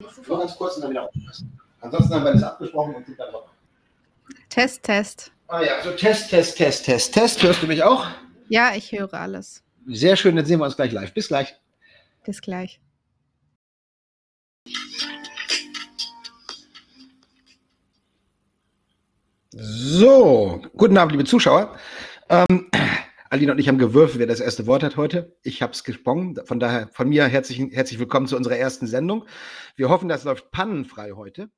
Nur ganz kurz und dann wieder aufpassen. Ansonsten haben wir alles abgesprochen und sind dann dabei. Test, Test. Ah ja, so Test, Test, Test, Test, Test. Hörst du mich auch? Ja, ich höre alles. Sehr schön, dann sehen wir uns gleich live. Bis gleich. Bis gleich. So, guten Abend, liebe Zuschauer. Ähm, Alina und ich haben gewürfelt, wer das erste Wort hat heute. Ich habe es gesprungen. Von daher von mir herzlich, herzlich willkommen zu unserer ersten Sendung. Wir hoffen, das läuft pannenfrei heute.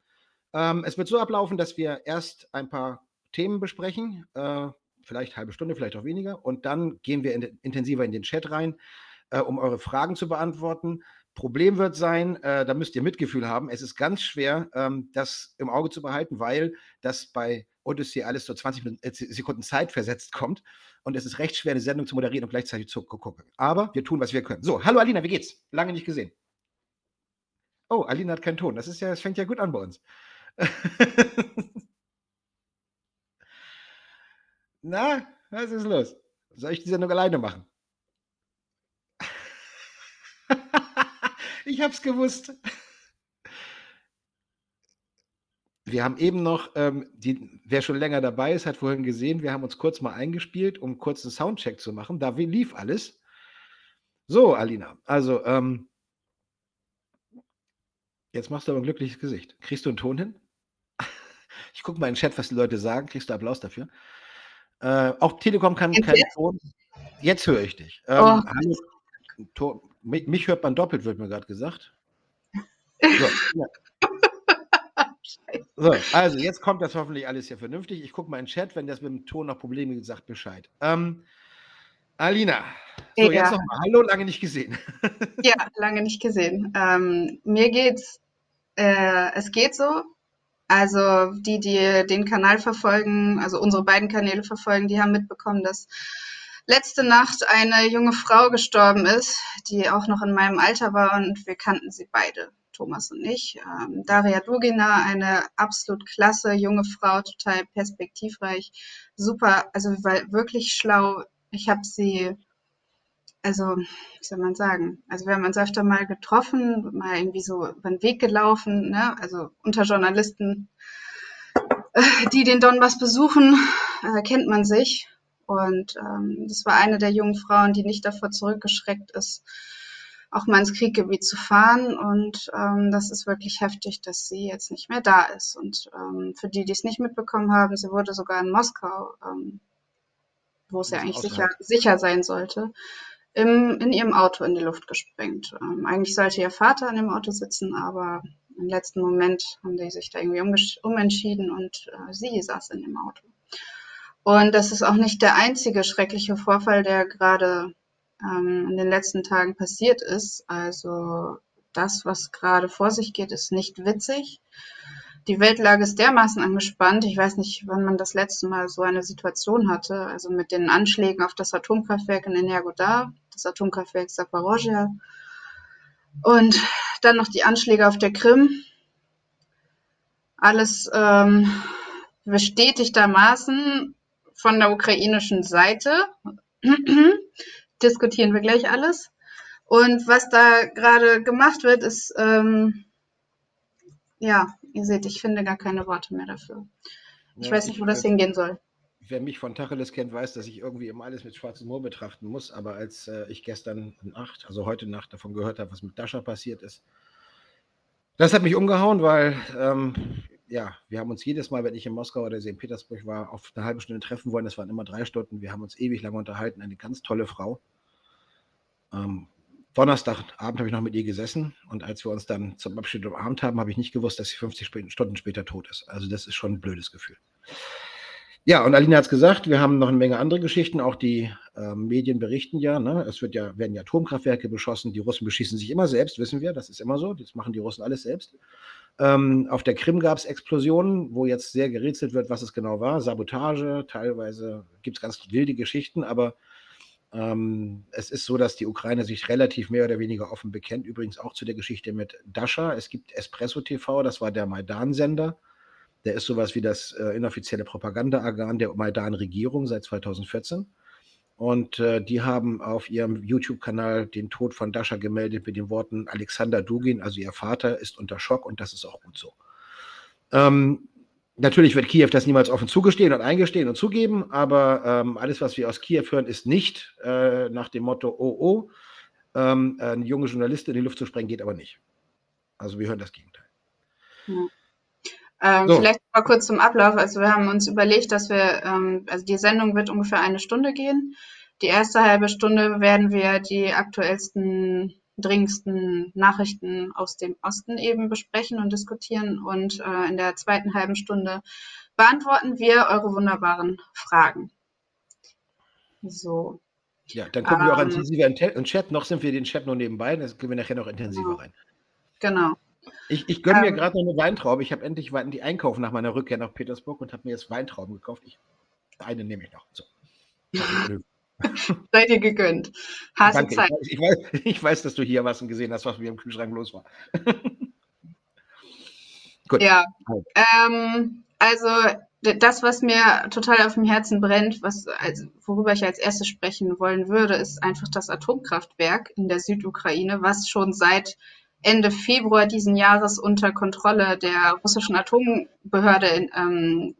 Ähm, es wird so ablaufen, dass wir erst ein paar Themen besprechen, äh, vielleicht halbe Stunde, vielleicht auch weniger, und dann gehen wir in, intensiver in den Chat rein, äh, um eure Fragen zu beantworten. Problem wird sein, äh, da müsst ihr Mitgefühl haben. Es ist ganz schwer, ähm, das im Auge zu behalten, weil das bei Odyssey alles so 20 äh, Sekunden Zeit versetzt kommt. Und es ist recht schwer, eine Sendung zu moderieren und gleichzeitig zu gucken. Aber wir tun, was wir können. So, hallo Alina, wie geht's? Lange nicht gesehen. Oh, Alina hat keinen Ton. Das ist ja, das fängt ja gut an bei uns. Na, was ist los? Soll ich die Sendung alleine machen? Ich hab's gewusst. Wir haben eben noch, ähm, die, wer schon länger dabei ist, hat vorhin gesehen, wir haben uns kurz mal eingespielt, um kurz einen Soundcheck zu machen. Da lief alles. So, Alina, also, ähm, jetzt machst du aber ein glückliches Gesicht. Kriegst du einen Ton hin? Ich gucke mal in den Chat, was die Leute sagen. Kriegst du Applaus dafür? Äh, auch Telekom kann keinen Ton. Jetzt höre ich dich. Ähm, oh. hallo, mich, mich, hört man doppelt, wird mir gerade gesagt. So, ja. So, also jetzt kommt das hoffentlich alles hier vernünftig. Ich gucke mal in den Chat, wenn das mit dem Ton noch Probleme gibt, sagt Bescheid. Ähm, Alina, so ja. jetzt nochmal. Hallo, lange nicht gesehen. ja, lange nicht gesehen. Ähm, mir geht's, äh, es geht so. Also die, die den Kanal verfolgen, also unsere beiden Kanäle verfolgen, die haben mitbekommen, dass letzte Nacht eine junge Frau gestorben ist, die auch noch in meinem Alter war und wir kannten sie beide. Thomas und ich. Ähm, Daria Dugina, eine absolut klasse junge Frau, total perspektivreich, super, also wirklich schlau. Ich habe sie, also wie soll man sagen, also wir haben uns öfter mal getroffen, mal irgendwie so über den Weg gelaufen, ne? also unter Journalisten, äh, die den Donbass besuchen, äh, kennt man sich. Und ähm, das war eine der jungen Frauen, die nicht davor zurückgeschreckt ist, auch mal ins Krieggebiet zu fahren. Und ähm, das ist wirklich heftig, dass sie jetzt nicht mehr da ist. Und ähm, für die, die es nicht mitbekommen haben, sie wurde sogar in Moskau, ähm, wo es ja eigentlich sicher, sicher sein sollte, im, in ihrem Auto in die Luft gesprengt. Ähm, eigentlich sollte ihr Vater in dem Auto sitzen, aber im letzten Moment haben die sich da irgendwie umentschieden und äh, sie saß in dem Auto. Und das ist auch nicht der einzige schreckliche Vorfall, der gerade ähm, in den letzten Tagen passiert ist. Also das, was gerade vor sich geht, ist nicht witzig. Die Weltlage ist dermaßen angespannt. Ich weiß nicht, wann man das letzte Mal so eine Situation hatte. Also mit den Anschlägen auf das Atomkraftwerk in Energodar, das Atomkraftwerk Saporosja und dann noch die Anschläge auf der Krim. Alles ähm, bestätigtermaßen von der ukrainischen Seite diskutieren wir gleich alles. Und was da gerade gemacht wird, ist, ähm, ja, ihr seht, ich finde gar keine Worte mehr dafür. Ich ja, weiß nicht, wo das hingehen soll. Wer mich von Tacheles kennt, weiß, dass ich irgendwie immer alles mit schwarzem Moor betrachten muss. Aber als äh, ich gestern Nacht, also heute Nacht davon gehört habe, was mit Dasha passiert ist, das hat mich umgehauen, weil ähm, ja, wir haben uns jedes Mal, wenn ich in Moskau oder St. Petersburg war, auf eine halbe Stunde treffen wollen. Das waren immer drei Stunden. Wir haben uns ewig lange unterhalten. Eine ganz tolle Frau. Ähm, Donnerstagabend habe ich noch mit ihr gesessen und als wir uns dann zum Abschied umarmt haben, habe ich nicht gewusst, dass sie 50 Stunden später tot ist. Also das ist schon ein blödes Gefühl. Ja, und Alina hat es gesagt, wir haben noch eine Menge andere Geschichten. Auch die äh, Medien berichten ja, ne? es wird ja, werden ja Atomkraftwerke beschossen. Die Russen beschießen sich immer selbst, wissen wir, das ist immer so. Das machen die Russen alles selbst. Ähm, auf der Krim gab es Explosionen, wo jetzt sehr gerätselt wird, was es genau war. Sabotage, teilweise gibt es ganz wilde Geschichten, aber ähm, es ist so, dass die Ukraine sich relativ mehr oder weniger offen bekennt. Übrigens auch zu der Geschichte mit Dasha. Es gibt Espresso TV, das war der Maidan-Sender. Der ist sowas wie das äh, inoffizielle Propagandaorgan der Maidan-Regierung seit 2014. Und äh, die haben auf ihrem YouTube-Kanal den Tod von Dasha gemeldet mit den Worten Alexander Dugin, also ihr Vater, ist unter Schock und das ist auch gut so. Ähm, natürlich wird Kiew das niemals offen zugestehen und eingestehen und zugeben, aber ähm, alles, was wir aus Kiew hören, ist nicht äh, nach dem Motto, oh, oh, ähm, eine junge Journalistin in die Luft zu sprengen, geht aber nicht. Also wir hören das Gegenteil. Ja. Ähm, so. Vielleicht mal kurz zum Ablauf. Also wir haben uns überlegt, dass wir, ähm, also die Sendung wird ungefähr eine Stunde gehen. Die erste halbe Stunde werden wir die aktuellsten, dringendsten Nachrichten aus dem Osten eben besprechen und diskutieren. Und äh, in der zweiten halben Stunde beantworten wir eure wunderbaren Fragen. So. Ja, dann gucken ähm, wir auch ähm. intensiver im Chat. Noch sind wir den Chat nur nebenbei, das gehen wir nachher noch intensiver genau. rein. Genau. Ich, ich gönne ähm, mir gerade noch eine Weintraube. Ich habe endlich die Einkauf nach meiner Rückkehr nach Petersburg und habe mir jetzt Weintrauben gekauft. Ich, eine nehme ich noch. So. Seid ihr gegönnt. Harte Danke, Zeit. Ich weiß, ich, weiß, ich weiß, dass du hier was gesehen hast, was mir im Kühlschrank los war. Gut. Ja. Ähm, also das, was mir total auf dem Herzen brennt, was, also, worüber ich als erstes sprechen wollen würde, ist einfach das Atomkraftwerk in der Südukraine, was schon seit Ende Februar diesen Jahres unter Kontrolle der russischen Atombehörde in, ähm,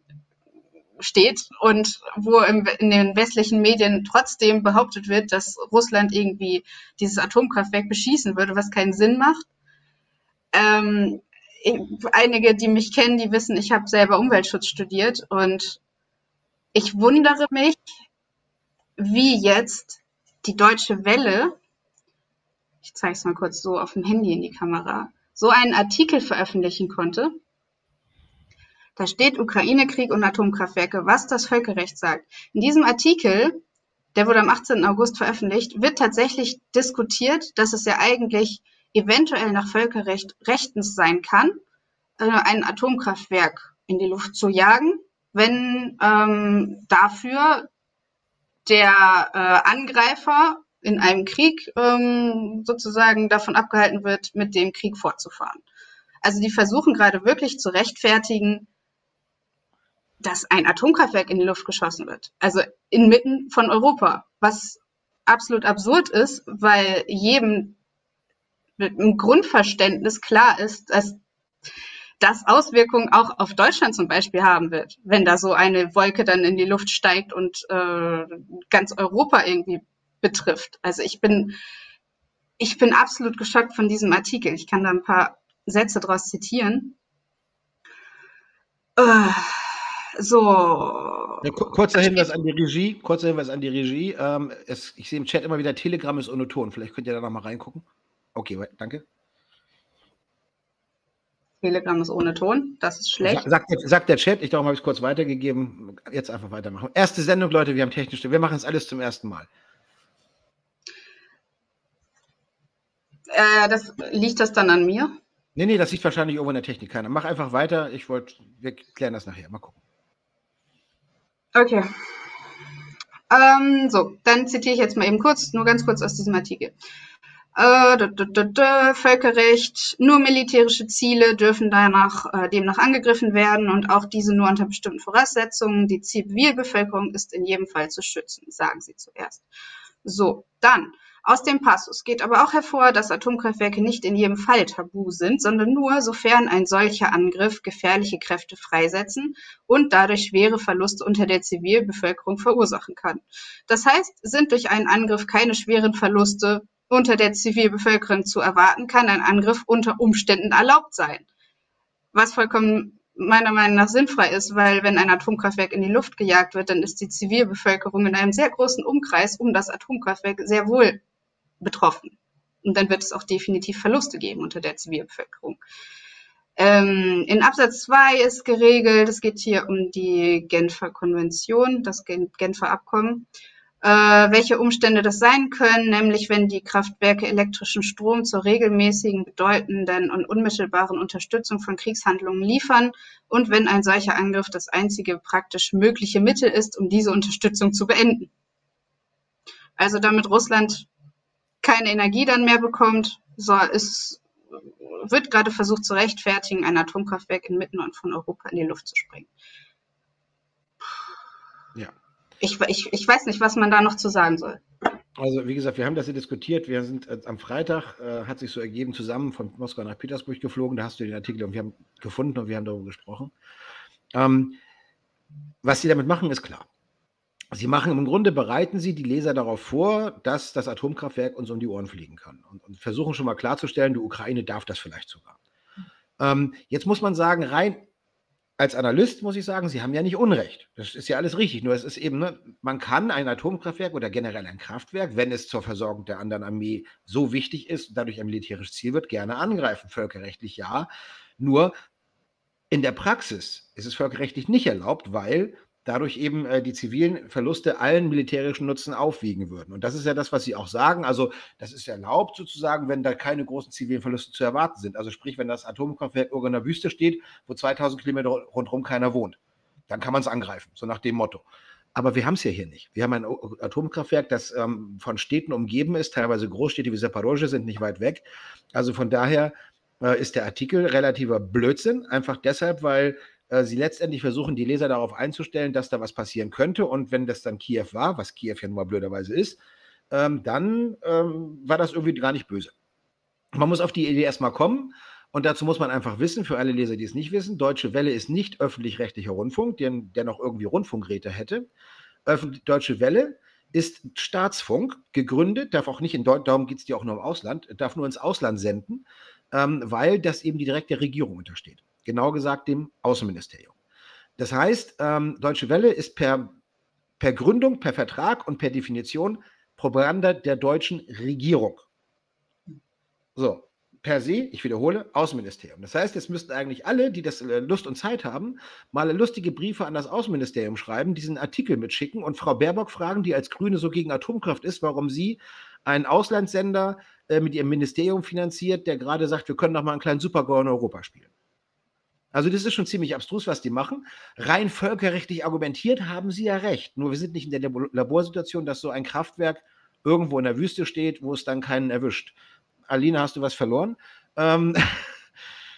steht und wo im, in den westlichen Medien trotzdem behauptet wird, dass Russland irgendwie dieses Atomkraftwerk beschießen würde, was keinen Sinn macht. Ähm, einige, die mich kennen, die wissen, ich habe selber Umweltschutz studiert und ich wundere mich, wie jetzt die deutsche Welle ich zeige es mal kurz so auf dem Handy in die Kamera, so einen Artikel veröffentlichen konnte. Da steht Ukraine-Krieg und Atomkraftwerke, was das Völkerrecht sagt. In diesem Artikel, der wurde am 18. August veröffentlicht, wird tatsächlich diskutiert, dass es ja eigentlich eventuell nach Völkerrecht rechtens sein kann, äh, ein Atomkraftwerk in die Luft zu jagen, wenn ähm, dafür der äh, Angreifer in einem Krieg ähm, sozusagen davon abgehalten wird, mit dem Krieg fortzufahren. Also die versuchen gerade wirklich zu rechtfertigen, dass ein Atomkraftwerk in die Luft geschossen wird. Also inmitten von Europa, was absolut absurd ist, weil jedem mit einem Grundverständnis klar ist, dass das Auswirkungen auch auf Deutschland zum Beispiel haben wird, wenn da so eine Wolke dann in die Luft steigt und äh, ganz Europa irgendwie betrifft. Also ich bin, ich bin absolut geschockt von diesem Artikel. Ich kann da ein paar Sätze daraus zitieren. Uh, so. Ja, kurzer Hinweis an die Regie. Kurzer Hinweis an die Regie. Ähm, es, ich sehe im Chat immer wieder, Telegram ist ohne Ton. Vielleicht könnt ihr da noch mal reingucken. Okay, danke. Telegram ist ohne Ton. Das ist schlecht. Sagt, sagt der Chat, ich darum habe ich es kurz weitergegeben. Jetzt einfach weitermachen. Erste Sendung, Leute, wir haben technisch, wir machen es alles zum ersten Mal. Äh, das, liegt das dann an mir? Nee, nee, das liegt wahrscheinlich irgendwo in der Technik keiner. Mach einfach weiter. Ich wollte, wir klären das nachher. Mal gucken. Okay. Ähm, so, dann zitiere ich jetzt mal eben kurz, nur ganz kurz aus diesem Artikel. Äh, da, da, da, Völkerrecht, nur militärische Ziele dürfen danach, äh, demnach angegriffen werden und auch diese nur unter bestimmten Voraussetzungen. Die Zivilbevölkerung ist in jedem Fall zu schützen, sagen sie zuerst. So, dann aus dem Passus geht aber auch hervor, dass Atomkraftwerke nicht in jedem Fall tabu sind, sondern nur, sofern ein solcher Angriff gefährliche Kräfte freisetzen und dadurch schwere Verluste unter der Zivilbevölkerung verursachen kann. Das heißt, sind durch einen Angriff keine schweren Verluste unter der Zivilbevölkerung zu erwarten, kann ein Angriff unter Umständen erlaubt sein. Was vollkommen meiner Meinung nach sinnfrei ist, weil wenn ein Atomkraftwerk in die Luft gejagt wird, dann ist die Zivilbevölkerung in einem sehr großen Umkreis um das Atomkraftwerk sehr wohl betroffen. Und dann wird es auch definitiv Verluste geben unter der Zivilbevölkerung. Ähm, in Absatz 2 ist geregelt, es geht hier um die Genfer Konvention, das Genfer Abkommen, äh, welche Umstände das sein können, nämlich wenn die Kraftwerke elektrischen Strom zur regelmäßigen, bedeutenden und unmittelbaren Unterstützung von Kriegshandlungen liefern und wenn ein solcher Angriff das einzige praktisch mögliche Mittel ist, um diese Unterstützung zu beenden. Also damit Russland keine Energie dann mehr bekommt. So, es wird gerade versucht zu rechtfertigen, ein Atomkraftwerk inmitten von Europa in die Luft zu sprengen. Ja. ich, ich, ich weiß nicht, was man da noch zu sagen soll. Also wie gesagt, wir haben das hier diskutiert. Wir sind äh, am Freitag, äh, hat sich so ergeben, zusammen von Moskau nach Petersburg geflogen. Da hast du den Artikel und wir haben gefunden und wir haben darüber gesprochen. Ähm, was sie damit machen, ist klar. Sie machen im Grunde, bereiten Sie die Leser darauf vor, dass das Atomkraftwerk uns um die Ohren fliegen kann und, und versuchen schon mal klarzustellen, die Ukraine darf das vielleicht sogar. Ähm, jetzt muss man sagen, rein als Analyst muss ich sagen, Sie haben ja nicht Unrecht. Das ist ja alles richtig. Nur es ist eben, ne, man kann ein Atomkraftwerk oder generell ein Kraftwerk, wenn es zur Versorgung der anderen Armee so wichtig ist und dadurch ein militärisches Ziel wird, gerne angreifen. Völkerrechtlich ja. Nur in der Praxis ist es völkerrechtlich nicht erlaubt, weil dadurch eben äh, die zivilen Verluste allen militärischen Nutzen aufwiegen würden. Und das ist ja das, was Sie auch sagen. Also das ist erlaubt sozusagen, wenn da keine großen zivilen Verluste zu erwarten sind. Also sprich, wenn das Atomkraftwerk irgendwo in der Wüste steht, wo 2000 Kilometer rundherum keiner wohnt, dann kann man es angreifen, so nach dem Motto. Aber wir haben es ja hier nicht. Wir haben ein Atomkraftwerk, das ähm, von Städten umgeben ist. Teilweise Großstädte wie Zaporozhye sind nicht weit weg. Also von daher äh, ist der Artikel relativer Blödsinn. Einfach deshalb, weil äh, sie letztendlich versuchen, die Leser darauf einzustellen, dass da was passieren könnte. Und wenn das dann Kiew war, was Kiew ja nun mal blöderweise ist, ähm, dann ähm, war das irgendwie gar nicht böse. Man muss auf die Idee erstmal kommen. Und dazu muss man einfach wissen, für alle Leser, die es nicht wissen, Deutsche Welle ist nicht öffentlich-rechtlicher Rundfunk, der, der noch irgendwie Rundfunkräte hätte. Öffentlich, Deutsche Welle ist Staatsfunk, gegründet, darf auch nicht in Deutschland, darum geht es dir auch nur im Ausland, darf nur ins Ausland senden, ähm, weil das eben die direkte Regierung untersteht genau gesagt dem Außenministerium. Das heißt, ähm, Deutsche Welle ist per, per Gründung, per Vertrag und per Definition Propaganda der deutschen Regierung. So, per se, ich wiederhole, Außenministerium. Das heißt, jetzt müssten eigentlich alle, die das äh, Lust und Zeit haben, mal lustige Briefe an das Außenministerium schreiben, diesen Artikel mitschicken und Frau Baerbock fragen, die als Grüne so gegen Atomkraft ist, warum sie einen Auslandssender äh, mit ihrem Ministerium finanziert, der gerade sagt, wir können doch mal einen kleinen Supergau in Europa spielen. Also das ist schon ziemlich abstrus, was die machen. Rein völkerrechtlich argumentiert haben sie ja recht. Nur wir sind nicht in der Laborsituation, dass so ein Kraftwerk irgendwo in der Wüste steht, wo es dann keinen erwischt. Alina, hast du was verloren? Ähm.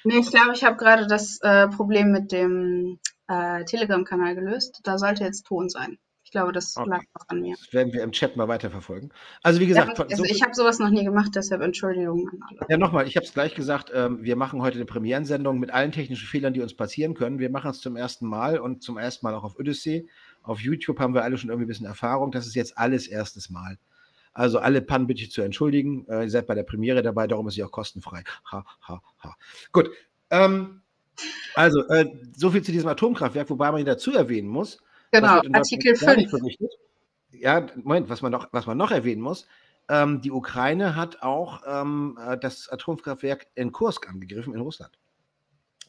Nee, ich glaube, ich habe gerade das äh, Problem mit dem äh, Telegram-Kanal gelöst. Da sollte jetzt Ton sein. Ich glaube, das okay. lag auch an mir. Das werden wir im Chat mal weiterverfolgen. Also wie gesagt, ja, also so ich habe sowas noch nie gemacht, deshalb Entschuldigung an alle. Ja, nochmal, ich habe es gleich gesagt, ähm, wir machen heute eine Premierensendung mit allen technischen Fehlern, die uns passieren können. Wir machen es zum ersten Mal und zum ersten Mal auch auf Odyssey. Auf YouTube haben wir alle schon irgendwie ein bisschen Erfahrung. Das ist jetzt alles erstes Mal. Also alle Pannen bitte ich zu entschuldigen. Äh, ihr seid bei der Premiere dabei, darum ist sie auch kostenfrei. Ha, ha, ha. Gut. Ähm, also, äh, so viel zu diesem Atomkraftwerk, wobei man dazu erwähnen muss, Genau, Artikel 5. Ja, Moment, was man noch, was man noch erwähnen muss, ähm, die Ukraine hat auch ähm, äh, das Atomkraftwerk in Kursk angegriffen in Russland.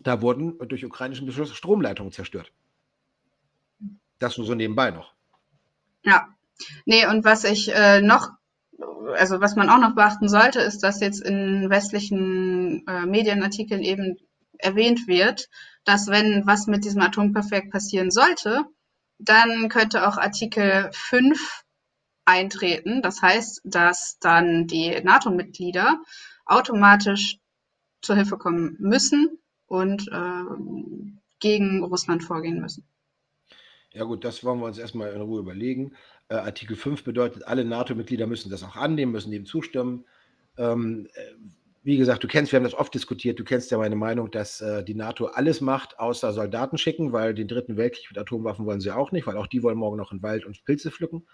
Da wurden durch ukrainischen Beschluss Stromleitungen zerstört. Das nur so nebenbei noch. Ja, nee, und was ich äh, noch, also was man auch noch beachten sollte, ist, dass jetzt in westlichen äh, Medienartikeln eben erwähnt wird, dass wenn was mit diesem Atomkraftwerk passieren sollte, dann könnte auch Artikel 5 eintreten. Das heißt, dass dann die NATO-Mitglieder automatisch zur Hilfe kommen müssen und äh, gegen Russland vorgehen müssen. Ja gut, das wollen wir uns erstmal in Ruhe überlegen. Äh, Artikel 5 bedeutet, alle NATO-Mitglieder müssen das auch annehmen, müssen dem zustimmen. Ähm, äh, wie gesagt, du kennst, wir haben das oft diskutiert, du kennst ja meine Meinung, dass äh, die NATO alles macht, außer Soldaten schicken, weil den dritten Weltkrieg mit Atomwaffen wollen sie auch nicht, weil auch die wollen morgen noch in den Wald und Pilze pflücken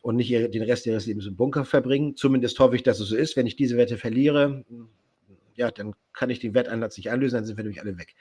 und nicht ihre, den Rest ihres Lebens im Bunker verbringen. Zumindest hoffe ich, dass es so ist. Wenn ich diese Wette verliere, ja, dann kann ich den Wetteinsatz nicht einlösen, dann sind wir nämlich alle weg.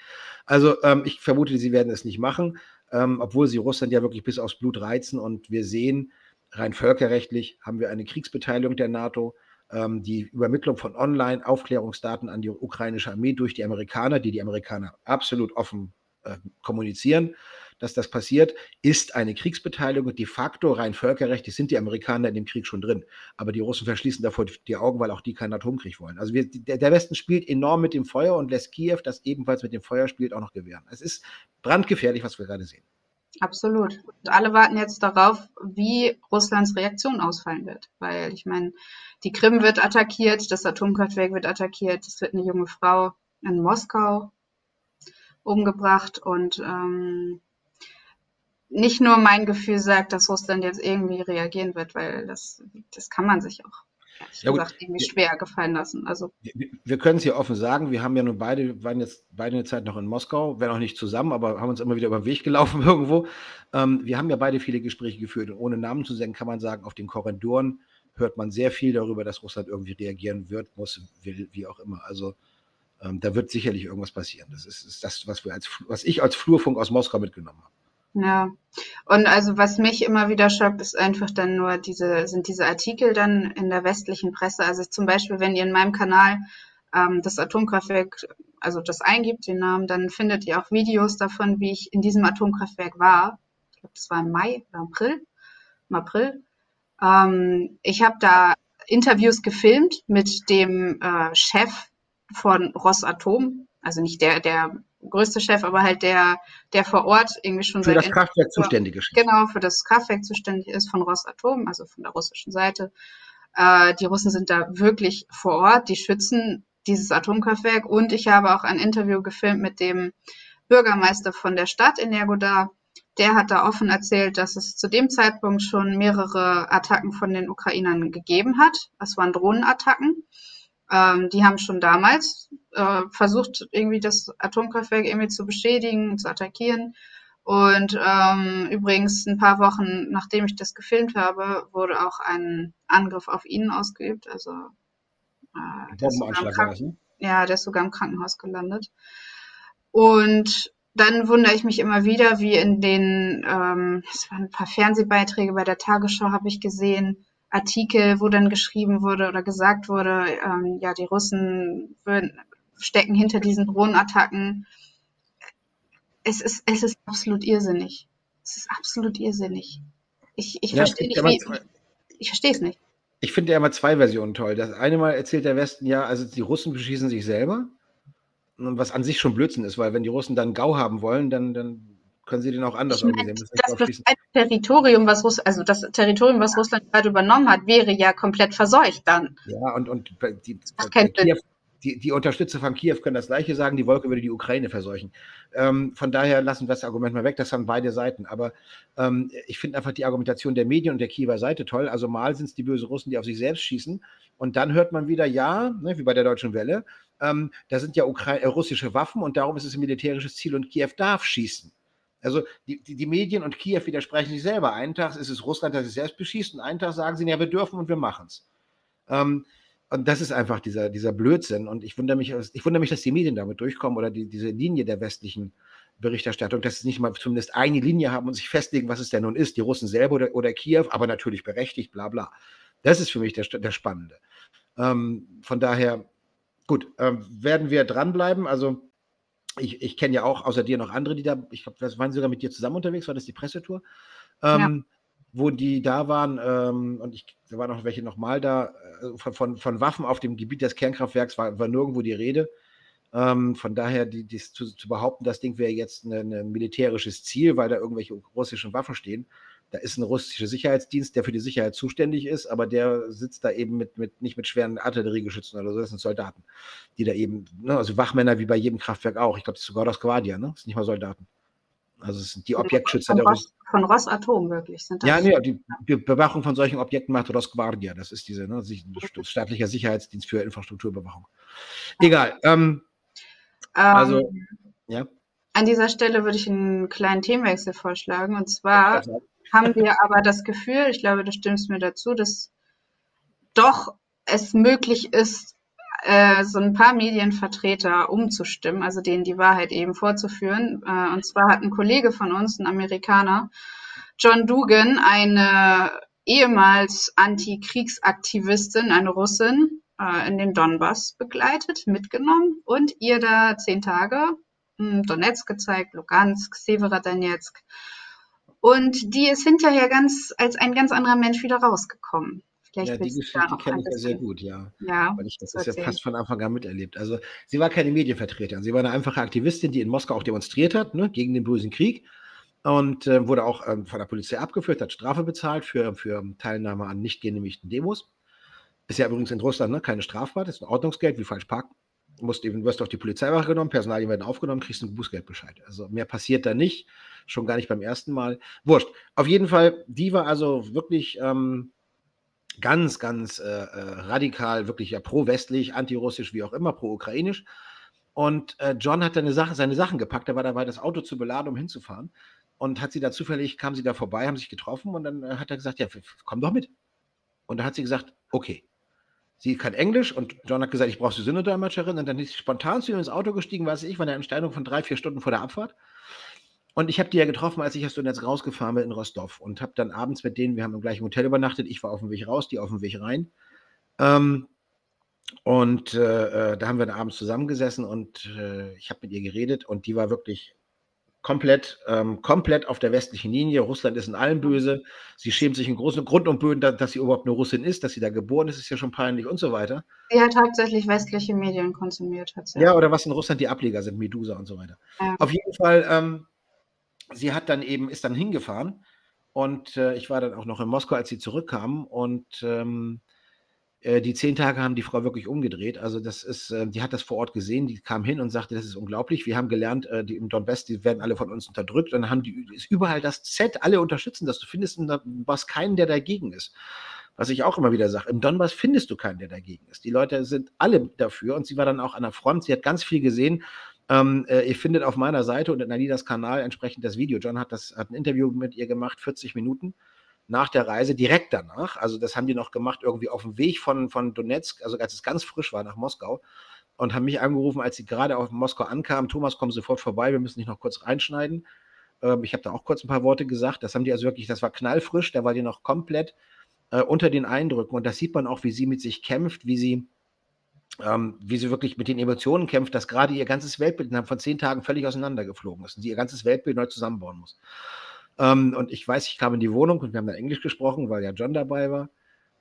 Also ähm, ich vermute, sie werden es nicht machen, ähm, obwohl sie Russland ja wirklich bis aufs Blut reizen und wir sehen, rein völkerrechtlich haben wir eine Kriegsbeteiligung der NATO ähm, die Übermittlung von Online-Aufklärungsdaten an die ukrainische Armee durch die Amerikaner, die die Amerikaner absolut offen äh, kommunizieren, dass das passiert, ist eine Kriegsbeteiligung. De facto, rein völkerrechtlich, sind die Amerikaner in dem Krieg schon drin. Aber die Russen verschließen davor die Augen, weil auch die keinen Atomkrieg wollen. Also wir, der, der, Westen spielt enorm mit dem Feuer und lässt Kiew, das ebenfalls mit dem Feuer spielt, auch noch gewähren. Es ist brandgefährlich, was wir gerade sehen. Absolut. Und alle warten jetzt darauf, wie Russlands Reaktion ausfallen wird. Weil ich meine, die Krim wird attackiert, das Atomkraftwerk wird attackiert, es wird eine junge Frau in Moskau umgebracht und ähm, nicht nur mein Gefühl sagt, dass Russland jetzt irgendwie reagieren wird, weil das, das kann man sich auch ehrlich ja, gesagt irgendwie schwer gefallen lassen. Also wir, wir können es hier offen sagen, wir haben ja nun beide, waren jetzt beide eine Zeit noch in Moskau, wenn auch nicht zusammen, aber haben uns immer wieder über den Weg gelaufen irgendwo. Ähm, wir haben ja beide viele Gespräche geführt und ohne Namen zu sagen, kann man sagen, auf den Korridoren hört man sehr viel darüber, dass Russland irgendwie reagieren wird, muss, will, wie auch immer. Also ähm, da wird sicherlich irgendwas passieren. Das ist, ist, das, was, wir als, was ich als Flurfunk aus Moskau mitgenommen habe. Ja, und also was mich immer wieder schockt, ist einfach dann nur diese, sind diese Artikel dann in der westlichen Presse. Also zum Beispiel, wenn ihr in meinem Kanal ähm, das Atomkraftwerk, also das eingibt, den Namen, dann findet ihr auch Videos davon, wie ich in diesem Atomkraftwerk war. Ich glaube, das war im Mai oder April. Im April. Ähm, ich habe da Interviews gefilmt mit dem äh, Chef von Rosatom, also nicht der, der größte Chef, aber halt der, der vor Ort irgendwie schon für das Kraftwerk zuständig ist. Genau, für das Kraftwerk zuständig ist von Rosatom, also von der russischen Seite. Äh, die Russen sind da wirklich vor Ort, die schützen dieses Atomkraftwerk und ich habe auch ein Interview gefilmt mit dem Bürgermeister von der Stadt in Jagodar. Der hat da offen erzählt, dass es zu dem Zeitpunkt schon mehrere Attacken von den Ukrainern gegeben hat. Das waren Drohnenattacken. Ähm, die haben schon damals äh, versucht, irgendwie das Atomkraftwerk irgendwie zu beschädigen, zu attackieren. Und ähm, übrigens ein paar Wochen nachdem ich das gefilmt habe, wurde auch ein Angriff auf ihn ausgeübt. Also äh, Bombenanschlag war das, ne? Ja, der ist sogar im Krankenhaus gelandet. Und dann wundere ich mich immer wieder, wie in den, ähm, es waren ein paar Fernsehbeiträge bei der Tagesschau, habe ich gesehen, Artikel, wo dann geschrieben wurde oder gesagt wurde, ähm, ja, die Russen würden, stecken hinter diesen Drohnenattacken. Es ist, es ist absolut irrsinnig. Es ist absolut irrsinnig. Ich, ich ja, verstehe nicht, wie, ich verstehe es nicht. Ich finde ja immer zwei Versionen toll. Das eine Mal erzählt der Westen ja, also die Russen beschießen sich selber, was an sich schon Blödsinn ist, weil wenn die Russen dann Gau haben wollen, dann, dann können Sie den auch anders? Das, das, das Territorium, was Russ also das Territorium, was Russland gerade übernommen hat, wäre ja komplett verseucht dann. Ja, und, und die, Kiew, die, die Unterstützer von Kiew können das Gleiche sagen, die Wolke würde die Ukraine verseuchen. Ähm, von daher lassen wir das Argument mal weg, das haben beide Seiten. Aber ähm, ich finde einfach die Argumentation der Medien und der Kiewer Seite toll. Also mal sind es die bösen Russen, die auf sich selbst schießen. Und dann hört man wieder, ja, ne, wie bei der Deutschen Welle, ähm, da sind ja Ukra äh, russische Waffen und darum ist es ein militärisches Ziel und Kiew darf schießen. Also die, die, die, Medien und Kiew widersprechen sich selber. Einen Tag ist es Russland, das sich selbst beschießt, und einen Tag sagen sie, ja, wir dürfen und wir machen es. Ähm, und das ist einfach dieser, dieser Blödsinn. Und ich wundere mich, ich wundere mich, dass die Medien damit durchkommen oder die, diese Linie der westlichen Berichterstattung, dass sie nicht mal zumindest eine Linie haben und sich festlegen, was es denn nun ist, die Russen selber oder, oder Kiew, aber natürlich berechtigt, bla bla. Das ist für mich der, der Spannende. Ähm, von daher, gut, ähm, werden wir dranbleiben. Also ich, ich kenne ja auch außer dir noch andere, die da, ich glaube, das waren sogar mit dir zusammen unterwegs, war das die Pressetour? Ähm, ja. Wo die da waren, ähm, und ich, da waren noch welche nochmal da, äh, von, von, von, Waffen auf dem Gebiet des Kernkraftwerks war, war nirgendwo die Rede. Ähm, von daher, die, die zu, zu, behaupten, das Ding wäre jetzt ein militärisches Ziel, weil da irgendwelche russischen Waffen stehen, da ist ein russischer Sicherheitsdienst, der für die Sicherheit zuständig ist, aber der sitzt da eben mit, mit nicht mit schweren Artilleriegeschützen oder so, das sind Soldaten, die da eben, ne, also Wachmänner wie bei jedem Kraftwerk auch. Ich glaube, das ist sogar das Guardia, ne? Das sind nicht mal Soldaten. Also es sind die Objektschützer von, Ross, von Rosatom wirklich sind das. Ja, nee, die, die Bewachung von solchen Objekten macht Rosguardia. Das ist diese ne, staatlicher Sicherheitsdienst für Infrastrukturüberwachung. Egal. Ähm, also, ähm, ja. An dieser Stelle würde ich einen kleinen Themenwechsel vorschlagen. Und zwar haben wir aber das Gefühl, ich glaube, du stimmst mir dazu, dass doch es möglich ist, äh, so ein paar Medienvertreter umzustimmen, also denen die Wahrheit eben vorzuführen. Äh, und zwar hat ein Kollege von uns, ein Amerikaner, John Dugan, eine ehemals Antikriegsaktivistin, eine Russin, äh, in den Donbass begleitet, mitgenommen und ihr da zehn Tage hm, Donetsk gezeigt, Lugansk, Severodonetsk, und die ist hinterher ganz als ein ganz anderer Mensch wieder rausgekommen. Vielleicht ja, die Geschichte kenne ich ja sehr gut, ja. ja Weil ich das, das ja fast von Anfang an miterlebt. Also sie war keine Medienvertreterin, sie war eine einfache Aktivistin, die in Moskau auch demonstriert hat, ne, gegen den bösen Krieg. Und äh, wurde auch ähm, von der Polizei abgeführt, hat Strafe bezahlt für, für Teilnahme an nicht genehmigten Demos. Ist ja übrigens in Russland ne, keine Strafbar, das ist ein Ordnungsgeld, wie falsch parken. Du musst eben, wirst auf die Polizeiwache genommen, Personalien werden aufgenommen, kriegst einen Bußgeldbescheid. Also mehr passiert da nicht. Schon gar nicht beim ersten Mal. Wurscht. Auf jeden Fall, die war also wirklich ähm, ganz, ganz äh, äh, radikal, wirklich ja pro-westlich, anti-russisch, wie auch immer, pro-ukrainisch. Und äh, John hat seine, Sache, seine Sachen gepackt, er war dabei, das Auto zu beladen, um hinzufahren. Und hat sie da zufällig, kam sie da vorbei, haben sich getroffen und dann äh, hat er gesagt, ja, komm doch mit. Und da hat sie gesagt, okay. Sie kann Englisch und John hat gesagt, ich brauche die Synodolmetscherin. Und dann ist sie spontan zu ihm ins Auto gestiegen, weiß ich, war eine Entscheidung von drei, vier Stunden vor der Abfahrt. Und ich habe die ja getroffen, als ich aus Donetsk rausgefahren bin in Rostov und habe dann abends mit denen, wir haben im gleichen Hotel übernachtet, ich war auf dem Weg raus, die auf dem Weg rein. Ähm, und äh, äh, da haben wir dann abends zusammengesessen und äh, ich habe mit ihr geredet und die war wirklich komplett, ähm, komplett auf der westlichen Linie. Russland ist in allem böse. Sie schämt sich in großen Grund und Böden, dass, dass, sie überhaupt eine Russin ist, dass sie da geboren ist, ist ja schon peinlich und so weiter. Sie hat hauptsächlich westliche Medien konsumiert. Hat ja, oder was in Russland die Ableger sind, Medusa und so weiter. Ja. Auf jeden Fall, ähm, sie hat dann eben, ist dann hingefahren und äh, ich war dann auch noch in Moskau, als sie zurückkam und ähm, äh, die zehn Tage haben die Frau wirklich umgedreht. Also das ist, äh, die hat das vor Ort gesehen, die kam hin und sagte, das ist unglaublich. Wir haben gelernt, äh, die im Donbass, die werden alle von uns unterdrückt. Und dann haben die ist überall das Z, alle unterstützen das. Du findest was keinen, der dagegen ist. Was ich auch immer wieder sage, im Donbass findest du keinen, der dagegen ist. Die Leute sind alle dafür und sie war dann auch an der Front. Sie hat ganz viel gesehen. Ähm, äh, ihr findet auf meiner Seite und in Anidas Kanal entsprechend das Video. John hat das hat ein Interview mit ihr gemacht, 40 Minuten nach der Reise, direkt danach. Also das haben die noch gemacht, irgendwie auf dem Weg von, von Donetsk, also als es ganz frisch war, nach Moskau. Und haben mich angerufen, als sie gerade auf Moskau ankamen. Thomas, komm sofort vorbei, wir müssen dich noch kurz reinschneiden. Ähm, ich habe da auch kurz ein paar Worte gesagt. Das haben die also wirklich, das war knallfrisch, da war die noch komplett äh, unter den Eindrücken. Und das sieht man auch, wie sie mit sich kämpft, wie sie, ähm, wie sie wirklich mit den Emotionen kämpft, dass gerade ihr ganzes Weltbild innerhalb von zehn Tagen völlig auseinandergeflogen ist und sie ihr ganzes Weltbild neu zusammenbauen muss. Ähm, und ich weiß, ich kam in die Wohnung und wir haben dann Englisch gesprochen, weil ja John dabei war.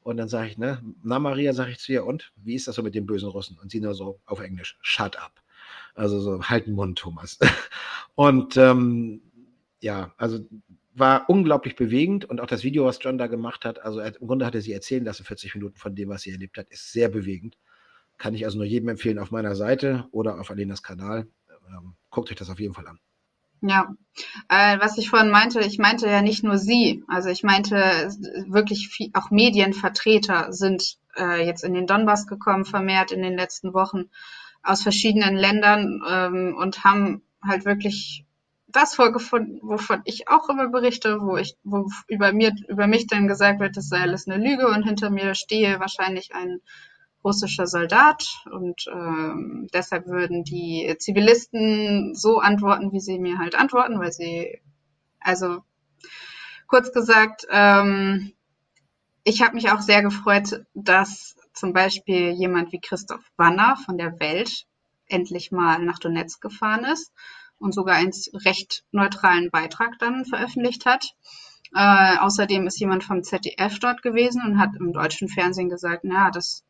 Und dann sage ich, ne, na Maria, sage ich zu ihr, und wie ist das so mit den bösen Russen? Und sie nur so auf Englisch, shut up. Also so, halt den Mund, Thomas. und ähm, ja, also war unglaublich bewegend und auch das Video, was John da gemacht hat, also im Grunde hat er sie erzählen lassen, 40 Minuten von dem, was sie erlebt hat, ist sehr bewegend. Kann ich also nur jedem empfehlen auf meiner Seite oder auf Alenas Kanal. Ähm, guckt euch das auf jeden Fall an. Ja, äh, was ich vorhin meinte, ich meinte ja nicht nur Sie, also ich meinte wirklich viel, auch Medienvertreter sind äh, jetzt in den Donbass gekommen, vermehrt in den letzten Wochen aus verschiedenen Ländern ähm, und haben halt wirklich das vorgefunden, wovon ich auch immer berichte, wo ich, wo über mir, über mich dann gesagt wird, das sei alles eine Lüge und hinter mir stehe wahrscheinlich ein russischer Soldat und ähm, deshalb würden die Zivilisten so antworten, wie sie mir halt antworten, weil sie, also kurz gesagt, ähm, ich habe mich auch sehr gefreut, dass zum Beispiel jemand wie Christoph Wanner von der Welt endlich mal nach Donetsk gefahren ist und sogar einen recht neutralen Beitrag dann veröffentlicht hat. Äh, außerdem ist jemand vom ZDF dort gewesen und hat im deutschen Fernsehen gesagt, na, das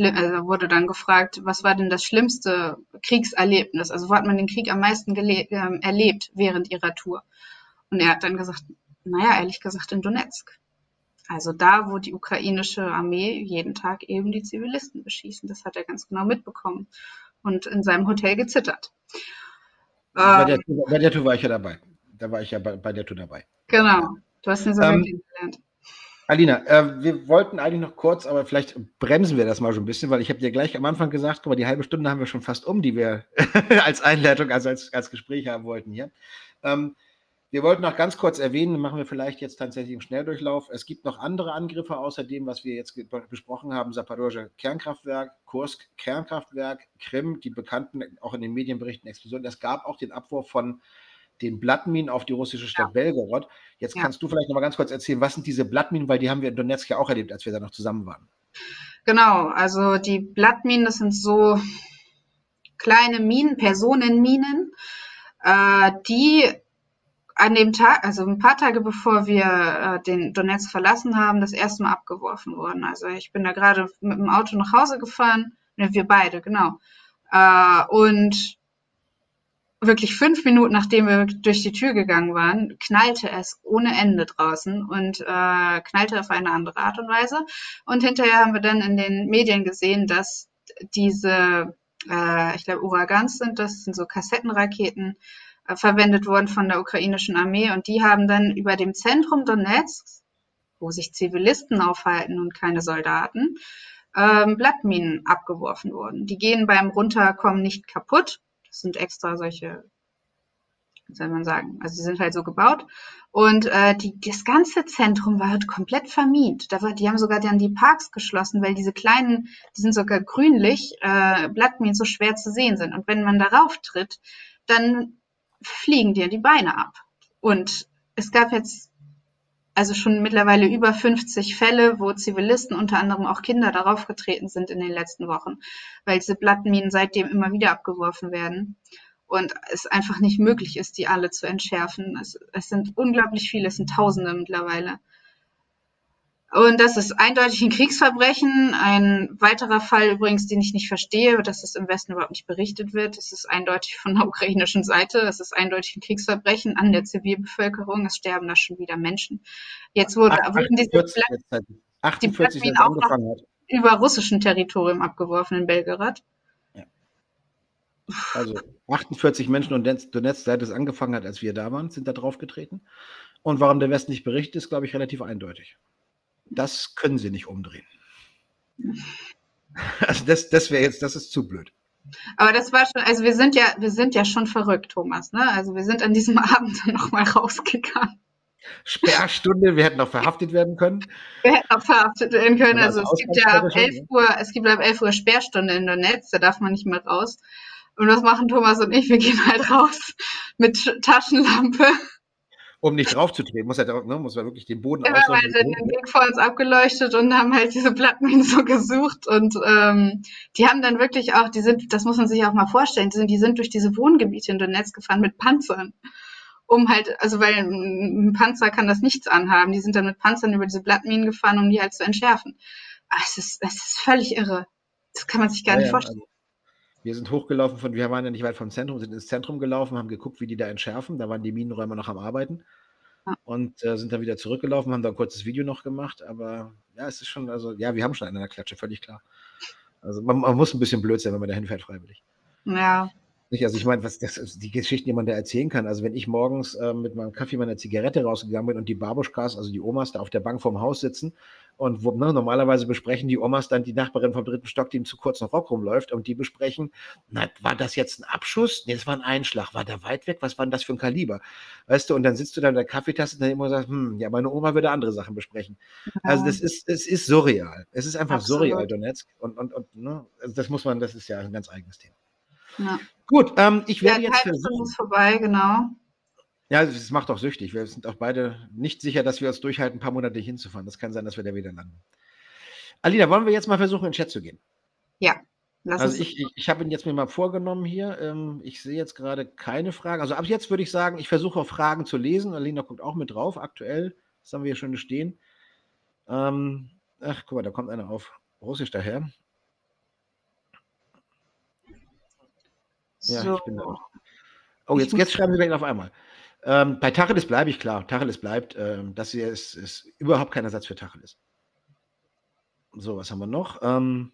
also wurde dann gefragt, was war denn das schlimmste Kriegserlebnis? Also wo hat man den Krieg am meisten äh, erlebt während ihrer Tour? Und er hat dann gesagt, naja, ehrlich gesagt in Donetsk. Also da, wo die ukrainische Armee jeden Tag eben die Zivilisten beschießen. Das hat er ganz genau mitbekommen und in seinem Hotel gezittert. Bei der, ähm, bei der Tour war ich ja dabei. Da war ich ja bei, bei der Tour dabei. Genau. Du hast ihn sogar ähm, kennengelernt. Alina, äh, wir wollten eigentlich noch kurz, aber vielleicht bremsen wir das mal schon ein bisschen, weil ich habe dir gleich am Anfang gesagt, guck mal, die halbe Stunde haben wir schon fast um, die wir als Einleitung, also als, als Gespräch haben wollten hier. Ähm, wir wollten noch ganz kurz erwähnen, machen wir vielleicht jetzt tatsächlich im Schnelldurchlauf. Es gibt noch andere Angriffe außer dem, was wir jetzt besprochen haben: Saporosche Kernkraftwerk, Kursk Kernkraftwerk, Krim, die bekannten, auch in den Medienberichten Explosionen. Es gab auch den Abwurf von den Blattminen auf die russische Stadt ja. Belgorod. Jetzt ja. kannst du vielleicht noch mal ganz kurz erzählen, was sind diese Blattminen, weil die haben wir in Donetsk ja auch erlebt, als wir da noch zusammen waren. Genau, also die Blattminen, das sind so kleine Minen, Personenminen, äh, die an dem Tag, also ein paar Tage bevor wir äh, den Donetsk verlassen haben, das erste Mal abgeworfen wurden. Also ich bin da gerade mit dem Auto nach Hause gefahren, ne, wir beide, genau. Äh, und wirklich fünf Minuten nachdem wir durch die Tür gegangen waren, knallte es ohne Ende draußen und äh, knallte auf eine andere Art und Weise. Und hinterher haben wir dann in den Medien gesehen, dass diese äh, ich glaube, Uragans sind das, sind so Kassettenraketen, äh, verwendet worden von der ukrainischen Armee und die haben dann über dem Zentrum Donetsk, wo sich Zivilisten aufhalten und keine Soldaten, ähm, Blattminen abgeworfen worden. Die gehen beim Runterkommen nicht kaputt. Sind extra solche wie soll man sagen, also sie sind halt so gebaut. Und äh, die, das ganze Zentrum war halt komplett vermint. Da war, die haben sogar dann die Parks geschlossen, weil diese kleinen, die sind sogar grünlich, äh, Blattminen so schwer zu sehen sind. Und wenn man darauf tritt, dann fliegen dir die Beine ab. Und es gab jetzt also schon mittlerweile über 50 Fälle, wo Zivilisten, unter anderem auch Kinder, darauf getreten sind in den letzten Wochen, weil diese Blattminen seitdem immer wieder abgeworfen werden und es einfach nicht möglich ist, die alle zu entschärfen. Es, es sind unglaublich viele, es sind Tausende mittlerweile. Und das ist eindeutig ein Kriegsverbrechen. Ein weiterer Fall übrigens, den ich nicht verstehe, dass es im Westen überhaupt nicht berichtet wird. Es ist eindeutig von der ukrainischen Seite. Es ist eindeutig ein Kriegsverbrechen an der Zivilbevölkerung. Es sterben da schon wieder Menschen. Jetzt wurde, 48, wurden diese Blatt, 48, die auch noch über russischen Territorium abgeworfen in Belgrad. Also 48 Menschen und Donetsk, seit es angefangen hat, als wir da waren, sind da drauf getreten. Und warum der Westen nicht berichtet, ist, glaube ich, relativ eindeutig. Das können sie nicht umdrehen. Also das, das wäre jetzt, das ist zu blöd. Aber das war schon, also wir sind ja, wir sind ja schon verrückt, Thomas, ne? Also wir sind an diesem Abend dann nochmal rausgegangen. Sperrstunde, wir hätten auch verhaftet werden können. Wir hätten auch verhaftet werden können. Also es gibt ja ab 11 Uhr, es gibt ab 11 Uhr Sperrstunde in der Netz, da darf man nicht mehr raus. Und was machen Thomas und ich? Wir gehen halt raus mit Taschenlampe. Um nicht draufzutreten, muss, halt, ne, muss man wirklich den Boden ja, Wir haben halt den Weg vor uns abgeleuchtet und haben halt diese Platten so gesucht. Und ähm, die haben dann wirklich auch, die sind, das muss man sich auch mal vorstellen, die sind, die sind durch diese Wohngebiete in Donetsk gefahren mit Panzern. Um halt, also weil ein Panzer kann das nichts anhaben. Die sind dann mit Panzern über diese Blattminen gefahren, um die halt zu entschärfen. Ach, es, ist, es ist völlig irre. Das kann man sich gar ja, nicht vorstellen. Also wir sind hochgelaufen von, wir waren ja nicht weit vom Zentrum, sind ins Zentrum gelaufen, haben geguckt, wie die da entschärfen. Da waren die Minenräume noch am Arbeiten. Und äh, sind dann wieder zurückgelaufen, haben da ein kurzes Video noch gemacht. Aber ja, es ist schon, also, ja, wir haben schon einen in der Klatsche, völlig klar. Also man, man muss ein bisschen blöd sein, wenn man da hinfährt, freiwillig. Ja. Nicht, also ich meine, was das die Geschichten, die man da erzählen kann. Also wenn ich morgens äh, mit meinem Kaffee meiner Zigarette rausgegangen bin und die Babuschkas, also die Omas, da auf der Bank vorm Haus sitzen und wo, ne, normalerweise besprechen die Omas dann die Nachbarin vom dritten Stock, die ihm zu kurz noch Rock rumläuft und die besprechen, na, war das jetzt ein Abschuss? Nee, das war ein Einschlag. War der weit weg? Was war denn das für ein Kaliber? Weißt du, und dann sitzt du da in der Kaffeetasse und dann immer sagst, hm, ja, meine Oma würde andere Sachen besprechen. Ja. Also das ist, es ist surreal. Es ist einfach Absolut. surreal, Donetsk. Und, und, und ne, also das muss man, das ist ja ein ganz eigenes Thema. Ja. Gut, ähm, ich werde ja, jetzt versuchen. ist vorbei, genau. Ja, es macht auch süchtig. Wir sind auch beide nicht sicher, dass wir uns durchhalten, ein paar Monate hinzufahren. Das kann sein, dass wir da wieder landen. Alina, wollen wir jetzt mal versuchen, in den Chat zu gehen? Ja. Lass also ich, ich, ich habe ihn jetzt mir mal vorgenommen hier. Ähm, ich sehe jetzt gerade keine Fragen. Also ab jetzt würde ich sagen, ich versuche auch Fragen zu lesen. Alina guckt auch mit drauf, aktuell. Das haben wir hier schon stehen. Ähm, ach, guck mal, da kommt einer auf Russisch daher. Ja, so. ich bin da auch. Oh, jetzt, jetzt schreiben Sie gleich auf einmal. Ähm, bei Tacheles bleibe ich klar. Tacheles bleibt. Ähm, das hier ist, ist, überhaupt kein Ersatz für Tacheles. So, was haben wir noch? Ähm,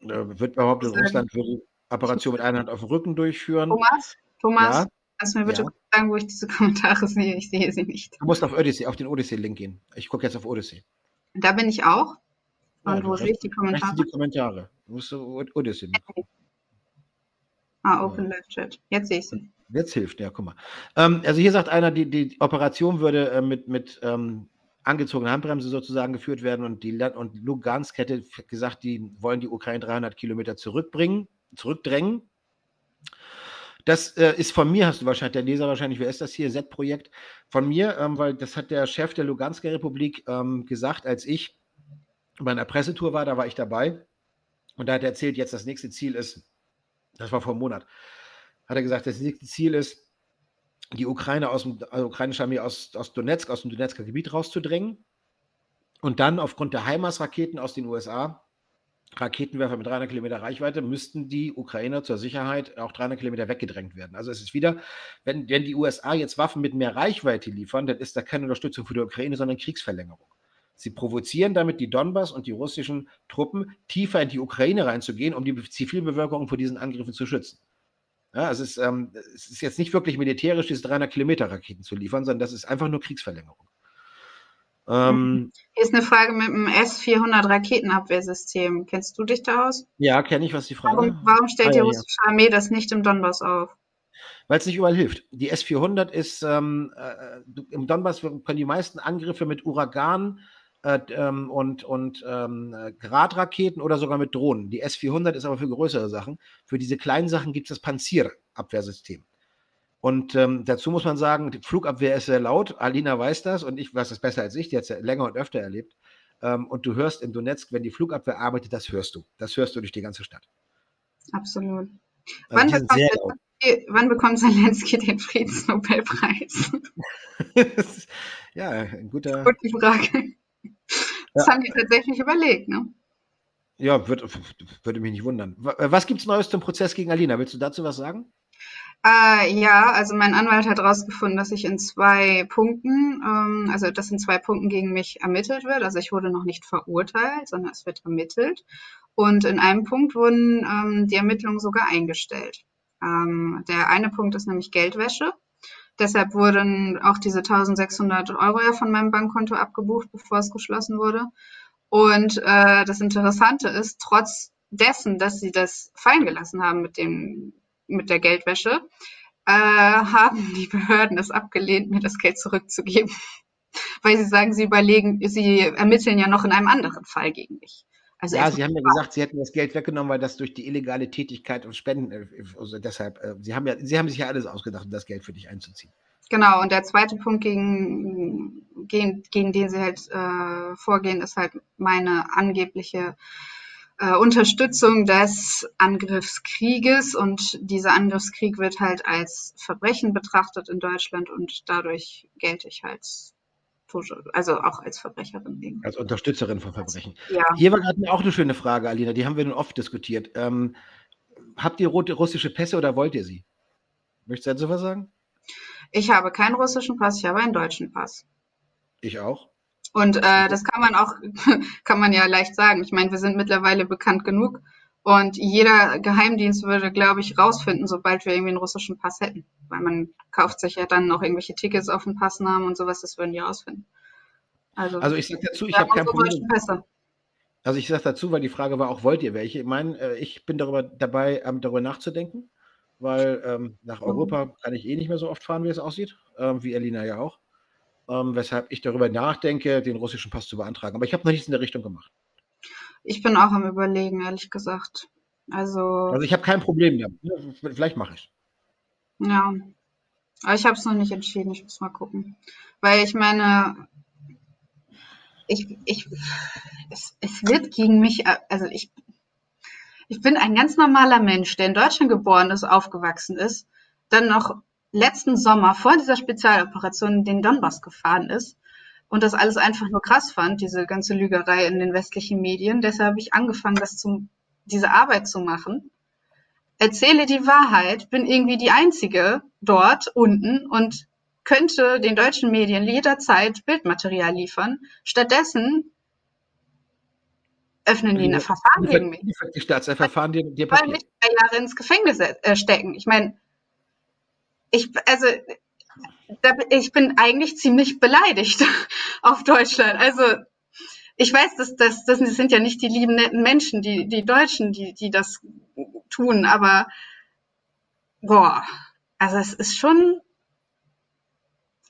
äh, wird behauptet, Russland würde Operation mit einer Hand auf dem Rücken durchführen. Thomas, Thomas, ja? kannst du mir bitte ja? sagen, wo ich diese Kommentare sehe? Ich sehe sie nicht. Du musst auf Odyssey, auf den Odyssey-Link gehen. Ich gucke jetzt auf Odyssey. Da bin ich auch. Und ja, wo sehe ich die Kommentare? Die Kommentare. Du musst Odyssey-Link gucken. Ah, Open Live Chat. Jetzt sehe ich sie. Jetzt hilft, ja, guck mal. Ähm, also hier sagt einer, die, die Operation würde äh, mit, mit ähm, angezogener Handbremse sozusagen geführt werden und, die, und Lugansk hätte gesagt, die wollen die Ukraine 300 Kilometer zurückbringen, zurückdrängen. Das äh, ist von mir, hast du wahrscheinlich, der Leser wahrscheinlich, wer ist das hier, Z-Projekt, von mir, ähm, weil das hat der Chef der Lugansker Republik ähm, gesagt, als ich bei einer Pressetour war, da war ich dabei und da hat er erzählt, jetzt das nächste Ziel ist das war vor einem Monat, hat er gesagt, das Ziel ist, die Ukraine aus dem, also ukrainische Armee aus, aus Donetsk, aus dem Donetsker Gebiet rauszudrängen und dann aufgrund der HIMARS-Raketen aus den USA, Raketenwerfer mit 300 Kilometer Reichweite, müssten die Ukrainer zur Sicherheit auch 300 Kilometer weggedrängt werden. Also es ist wieder, wenn, wenn die USA jetzt Waffen mit mehr Reichweite liefern, dann ist da keine Unterstützung für die Ukraine, sondern Kriegsverlängerung. Sie provozieren damit die Donbass und die russischen Truppen, tiefer in die Ukraine reinzugehen, um die Zivilbevölkerung vor diesen Angriffen zu schützen. Ja, es, ist, ähm, es ist jetzt nicht wirklich militärisch, diese 300 Kilometer Raketen zu liefern, sondern das ist einfach nur Kriegsverlängerung. Ähm, Hier ist eine Frage mit dem S-400 Raketenabwehrsystem. Kennst du dich da aus? Ja, kenne ich. Was die Frage? Warum, warum stellt ah, die russische ja. Armee das nicht im Donbass auf? Weil es nicht überall hilft. Die S-400 ist ähm, äh, im Donbass können die meisten Angriffe mit Uragan äh, ähm, und, und ähm, Gradraketen oder sogar mit Drohnen. Die S-400 ist aber für größere Sachen. Für diese kleinen Sachen gibt es das Panzir-Abwehrsystem. Und ähm, dazu muss man sagen, die Flugabwehr ist sehr laut. Alina weiß das und ich weiß das besser als ich, die hat es ja länger und öfter erlebt. Ähm, und du hörst in Donetsk, wenn die Flugabwehr arbeitet, das hörst du. Das hörst du durch die ganze Stadt. Absolut. Also wann, bekommt, wann, bekommt Zelensky den Friedensnobelpreis? ja, ein guter. Gute Frage. Das ja. haben die tatsächlich überlegt, ne? Ja, wird, würde mich nicht wundern. Was gibt es Neues zum Prozess gegen Alina? Willst du dazu was sagen? Äh, ja, also mein Anwalt hat herausgefunden, dass ich in zwei Punkten, ähm, also dass in zwei Punkten gegen mich ermittelt wird. Also ich wurde noch nicht verurteilt, sondern es wird ermittelt. Und in einem Punkt wurden ähm, die Ermittlungen sogar eingestellt. Ähm, der eine Punkt ist nämlich Geldwäsche. Deshalb wurden auch diese 1600 Euro ja von meinem Bankkonto abgebucht, bevor es geschlossen wurde. Und äh, das Interessante ist, trotz dessen, dass sie das fallen gelassen haben mit dem mit der Geldwäsche, äh, haben die Behörden es abgelehnt, mir das Geld zurückzugeben. Weil sie sagen, sie überlegen, sie ermitteln ja noch in einem anderen Fall gegen mich. Also ja, Sie haben ja gesagt, Sie hätten das Geld weggenommen, weil das durch die illegale Tätigkeit und Spenden, äh, also deshalb, äh, Sie haben ja, Sie haben sich ja alles ausgedacht, um das Geld für dich einzuziehen. Genau, und der zweite Punkt, gegen, gegen, gegen den Sie halt äh, vorgehen, ist halt meine angebliche äh, Unterstützung des Angriffskrieges und dieser Angriffskrieg wird halt als Verbrechen betrachtet in Deutschland und dadurch gelte ich halt also auch als Verbrecherin. Eben. Als Unterstützerin von Verbrechen. Ja. Hier war gerade auch eine schöne Frage, Alina, die haben wir nun oft diskutiert. Ähm, habt ihr rote russische Pässe oder wollt ihr sie? Möchtest du dazu was sagen? Ich habe keinen russischen Pass, ich habe einen deutschen Pass. Ich auch. Und äh, das kann man auch, kann man ja leicht sagen. Ich meine, wir sind mittlerweile bekannt genug und jeder Geheimdienst würde, glaube ich, rausfinden, sobald wir irgendwie einen russischen Pass hätten. Weil man kauft sich ja dann noch irgendwelche Tickets auf den Passnamen und sowas, das würden die rausfinden. Also, also ich sage dazu, ich habe kein Problem. Also ich sage dazu, weil die Frage war auch, wollt ihr welche? Ich meine, äh, ich bin darüber dabei, ähm, darüber nachzudenken, weil ähm, nach mhm. Europa kann ich eh nicht mehr so oft fahren, wie es aussieht, ähm, wie Elina ja auch ähm, weshalb ich darüber nachdenke, den russischen Pass zu beantragen. Aber ich habe noch nichts in der Richtung gemacht. Ich bin auch am Überlegen, ehrlich gesagt. Also, also ich habe kein Problem damit. Vielleicht mache ich Ja, aber ich habe es noch nicht entschieden. Ich muss mal gucken. Weil ich meine, ich, ich, es, es wird gegen mich, also ich, ich bin ein ganz normaler Mensch, der in Deutschland geboren ist, aufgewachsen ist, dann noch letzten Sommer vor dieser Spezialoperation den Donbass gefahren ist und das alles einfach nur krass fand, diese ganze Lügerei in den westlichen Medien. Deshalb habe ich angefangen, das zum, diese Arbeit zu machen. Erzähle die Wahrheit, bin irgendwie die Einzige dort unten und könnte den deutschen Medien jederzeit Bildmaterial liefern. Stattdessen öffnen die eine Verfahren gegen mich. Die Staatsverfahren dir, dir Weil mich drei Jahre ins Gefängnis äh, stecken. Ich meine, ich, also, ich bin eigentlich ziemlich beleidigt auf Deutschland. Also, ich weiß, dass das, das sind ja nicht die lieben netten Menschen, die, die Deutschen, die, die das tun, aber boah, also es ist schon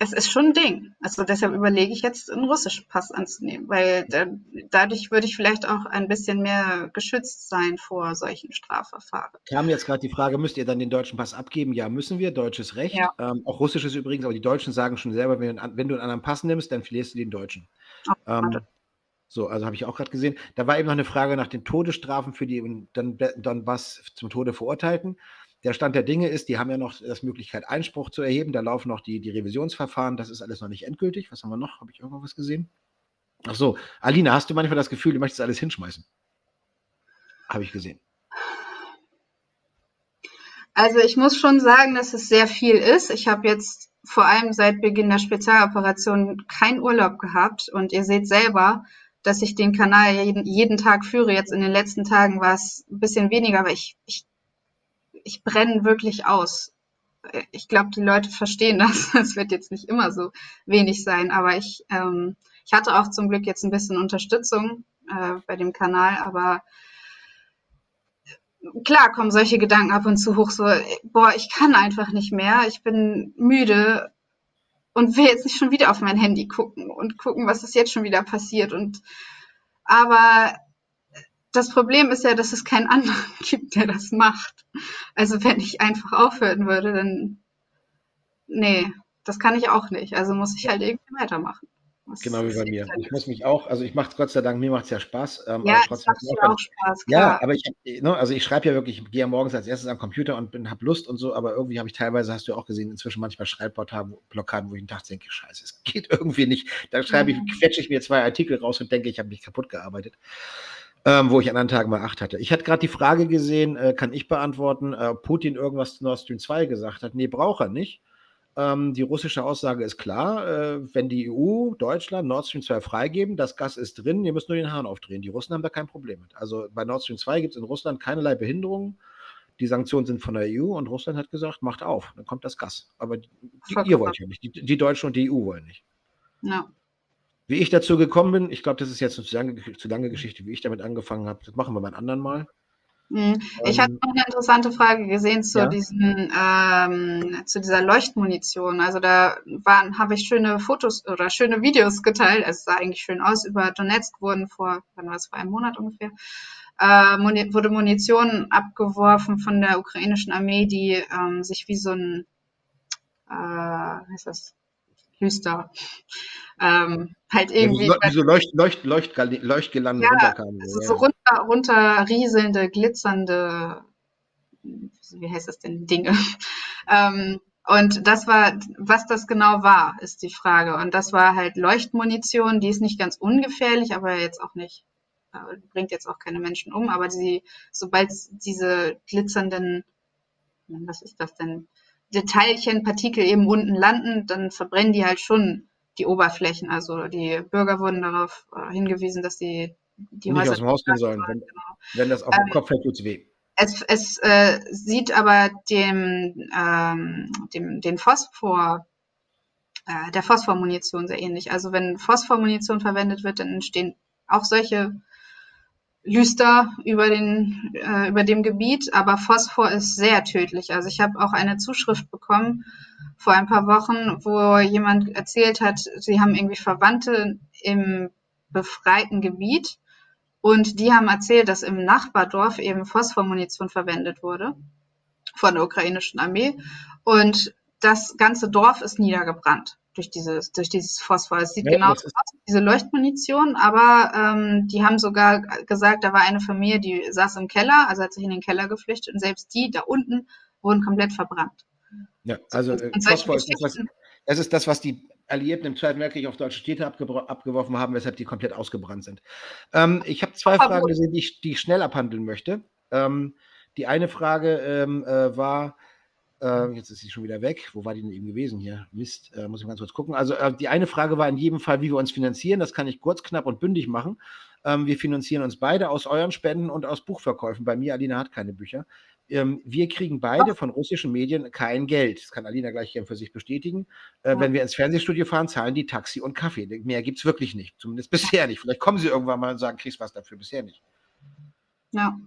es ist schon ein Ding. Also deshalb überlege ich jetzt, einen russischen Pass anzunehmen, weil da, dadurch würde ich vielleicht auch ein bisschen mehr geschützt sein vor solchen Strafverfahren. Kam jetzt gerade die Frage, müsst ihr dann den deutschen Pass abgeben? Ja, müssen wir. Deutsches Recht. Ja. Ähm, auch russisches übrigens, aber die Deutschen sagen schon selber, wenn, wenn, du einen anderen Pass nimmst, dann verlierst du den deutschen. Oh, ähm, so, also habe ich auch gerade gesehen. Da war eben noch eine Frage nach den Todesstrafen für die dann, dann was zum Tode Verurteilten. Der Stand der Dinge ist, die haben ja noch das Möglichkeit, Einspruch zu erheben. Da laufen noch die, die Revisionsverfahren. Das ist alles noch nicht endgültig. Was haben wir noch? Habe ich irgendwo was gesehen? Ach so, Alina, hast du manchmal das Gefühl, du möchtest alles hinschmeißen? Habe ich gesehen. Also ich muss schon sagen, dass es sehr viel ist. Ich habe jetzt vor allem seit Beginn der Spezialoperation keinen Urlaub gehabt und ihr seht selber, dass ich den Kanal jeden, jeden Tag führe. Jetzt in den letzten Tagen war es ein bisschen weniger, aber ich, ich, ich brenne wirklich aus. Ich glaube, die Leute verstehen das. Es wird jetzt nicht immer so wenig sein, aber ich, ähm, ich hatte auch zum Glück jetzt ein bisschen Unterstützung äh, bei dem Kanal, aber klar kommen solche Gedanken ab und zu hoch, so, boah, ich kann einfach nicht mehr, ich bin müde und will jetzt nicht schon wieder auf mein Handy gucken und gucken, was ist jetzt schon wieder passiert. Und aber das Problem ist ja, dass es keinen anderen gibt, der das macht. Also wenn ich einfach aufhören würde, dann nee, das kann ich auch nicht. Also muss ich halt irgendwie weitermachen. Das genau wie bei mir. Ich muss mich auch, also ich mache es Gott sei Dank, mir macht es ja Spaß. Ähm, ja, es macht mir auch Spaß, klar. Ja, aber ich, ne, also ich schreibe ja wirklich, ich gehe ja morgens als erstes am Computer und habe Lust und so, aber irgendwie habe ich teilweise, hast du ja auch gesehen, inzwischen manchmal Schreibblockaden, wo ich dachte, denke, scheiße, es geht irgendwie nicht. Da schreibe ich, quetsche ich mir zwei Artikel raus und denke, ich habe mich kaputt gearbeitet. Ähm, wo ich an anderen Tagen mal acht hatte. Ich hatte gerade die Frage gesehen, äh, kann ich beantworten, äh, Putin irgendwas zu Nord Stream 2 gesagt hat. Nee, braucht er nicht. Ähm, die russische Aussage ist klar, äh, wenn die EU, Deutschland Nord Stream 2 freigeben, das Gas ist drin, ihr müsst nur den Hahn aufdrehen. Die Russen haben da kein Problem mit. Also bei Nord Stream 2 gibt es in Russland keinerlei Behinderungen. Die Sanktionen sind von der EU und Russland hat gesagt, macht auf, dann kommt das Gas. Aber die, ihr wollt ja nicht, die, die Deutschen und die EU wollen nicht. Ja. Wie ich dazu gekommen bin, ich glaube, das ist jetzt eine zu lange, zu lange Geschichte, wie ich damit angefangen habe. Das machen wir mal einen anderen Mal. Mhm. Ich ähm, habe noch eine interessante Frage gesehen zu, ja? diesen, ähm, zu dieser Leuchtmunition. Also da waren, habe ich schöne Fotos oder schöne Videos geteilt. Es sah eigentlich schön aus. Über Donetsk wurden vor, wann war es, vor einem Monat ungefähr, äh, Muni wurde Munition abgeworfen von der ukrainischen Armee, die ähm, sich wie so ein, äh, ist das, Hüster, ähm, halt irgendwie. Wie so Leucht, Leucht, Leucht, Leuchtgelande ja, runterkamen. Also so runter, runter rieselnde, glitzernde, wie heißt das denn, Dinge. ähm, und das war, was das genau war, ist die Frage. Und das war halt Leuchtmunition, die ist nicht ganz ungefährlich, aber jetzt auch nicht, äh, bringt jetzt auch keine Menschen um. Aber sie, sobald diese glitzernden, was ist das denn? Teilchen, Partikel eben unten landen, dann verbrennen die halt schon die Oberflächen. Also die Bürger wurden darauf äh, hingewiesen, dass sie die nicht Häuser aus dem Haus gehen sollen. Wenn, genau. wenn das auf dem ähm, Kopf fällt, tut's weh. Es, es äh, sieht aber dem, ähm, dem den Phosphor äh, der Phosphormunition sehr ähnlich. Also wenn Phosphormunition verwendet wird, dann entstehen auch solche Lüster über, den, äh, über dem Gebiet, aber Phosphor ist sehr tödlich. Also ich habe auch eine Zuschrift bekommen vor ein paar Wochen, wo jemand erzählt hat, sie haben irgendwie Verwandte im befreiten Gebiet und die haben erzählt, dass im Nachbardorf eben Phosphormunition verwendet wurde von der ukrainischen Armee und das ganze Dorf ist niedergebrannt durch dieses, durch dieses Phosphor. Es sieht ja, genau aus wie diese Leuchtmunition, aber ähm, die haben sogar gesagt, da war eine Familie, die saß im Keller, also hat sich in den Keller geflüchtet und selbst die da unten wurden komplett verbrannt. Ja, also äh, Phosphor ist das, was, das ist das, was die Alliierten im Zweiten Weltkrieg auf deutsche Städte abgeworfen haben, weshalb die komplett ausgebrannt sind. Ähm, ich habe zwei Fragen gesehen, die ich, die ich schnell abhandeln möchte. Ähm, die eine Frage ähm, äh, war, äh, jetzt ist sie schon wieder weg. Wo war die denn eben gewesen hier? Mist, äh, muss ich mal ganz kurz gucken. Also äh, die eine Frage war in jedem Fall, wie wir uns finanzieren. Das kann ich kurz, knapp und bündig machen. Ähm, wir finanzieren uns beide aus euren Spenden und aus Buchverkäufen. Bei mir, Alina hat keine Bücher. Ähm, wir kriegen beide von russischen Medien kein Geld. Das kann Alina gleich für sich bestätigen. Äh, ja. Wenn wir ins Fernsehstudio fahren, zahlen die Taxi und Kaffee. Mehr gibt es wirklich nicht. Zumindest bisher nicht. Vielleicht kommen sie irgendwann mal und sagen, kriegst was dafür. Bisher nicht. Ja.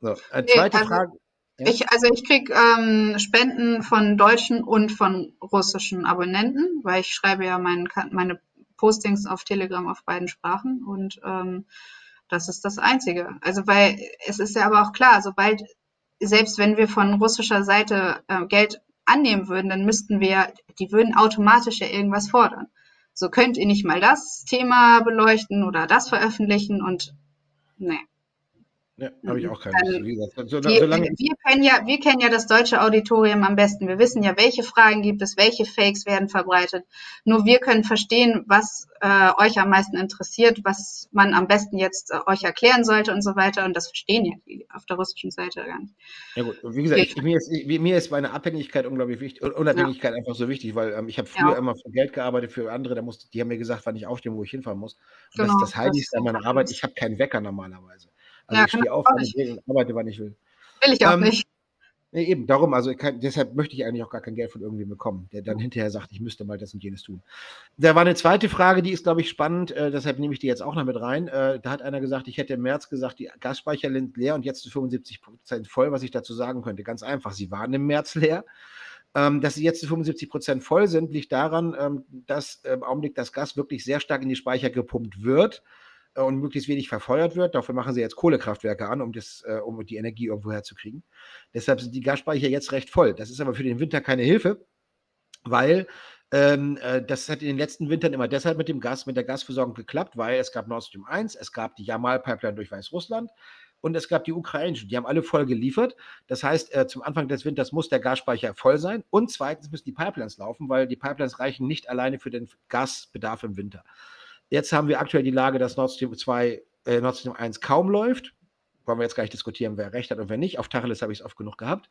So, äh, zweite nee, also, Frage. Ja. Ich, also ich kriege ähm, Spenden von deutschen und von russischen Abonnenten, weil ich schreibe ja mein, meine Postings auf Telegram auf beiden Sprachen und ähm, das ist das Einzige. Also weil es ist ja aber auch klar, sobald, selbst wenn wir von russischer Seite äh, Geld annehmen würden, dann müssten wir, die würden automatisch ja irgendwas fordern. So könnt ihr nicht mal das Thema beleuchten oder das veröffentlichen und nee. Ja, habe ich auch keine Lust. So, wir, wir, kennen ja, wir kennen ja das deutsche Auditorium am besten. Wir wissen ja, welche Fragen gibt es, welche Fakes werden verbreitet. Nur wir können verstehen, was äh, euch am meisten interessiert, was man am besten jetzt äh, euch erklären sollte und so weiter. Und das verstehen ja die auf der russischen Seite gar nicht. Ja gut, wie gesagt, ich, mir, ist, ich, mir ist meine Abhängigkeit unglaublich wichtig, Unabhängigkeit ja. einfach so wichtig, weil ähm, ich habe früher ja. immer für Geld gearbeitet für andere, da musste, die haben mir gesagt, wann ich aufstehen, wo ich hinfahren muss. Und genau, das ist das Heiligste an meiner Arbeit. Ich habe keinen Wecker normalerweise. Also ja, ich stehe auf, wann ich will und arbeite, wann ich will. Will ich auch ähm, nicht. Nee, eben, darum, also kann, deshalb möchte ich eigentlich auch gar kein Geld von irgendwem bekommen, der dann hinterher sagt, ich müsste mal das und jenes tun. Da war eine zweite Frage, die ist, glaube ich, spannend, äh, deshalb nehme ich die jetzt auch noch mit rein. Äh, da hat einer gesagt, ich hätte im März gesagt, die Gasspeicher sind leer und jetzt zu 75 Prozent voll, was ich dazu sagen könnte. Ganz einfach, sie waren im März leer. Ähm, dass sie jetzt zu 75 Prozent voll sind, liegt daran, ähm, dass im Augenblick das Gas wirklich sehr stark in die Speicher gepumpt wird und möglichst wenig verfeuert wird. Dafür machen sie jetzt Kohlekraftwerke an, um, das, äh, um die Energie irgendwo herzukriegen. Deshalb sind die Gasspeicher jetzt recht voll. Das ist aber für den Winter keine Hilfe, weil ähm, äh, das hat in den letzten Wintern immer deshalb mit dem Gas, mit der Gasversorgung geklappt, weil es gab Nord Stream 1, es gab die Jamal-Pipeline durch Weißrussland und es gab die ukrainischen. Die haben alle voll geliefert. Das heißt, äh, zum Anfang des Winters muss der Gasspeicher voll sein und zweitens müssen die Pipelines laufen, weil die Pipelines reichen nicht alleine für den Gasbedarf im Winter. Jetzt haben wir aktuell die Lage, dass Nord Stream 2, äh, Nord Stream 1 kaum läuft. Wollen wir jetzt gar nicht diskutieren, wer recht hat und wer nicht. Auf Tacheles habe ich es oft genug gehabt.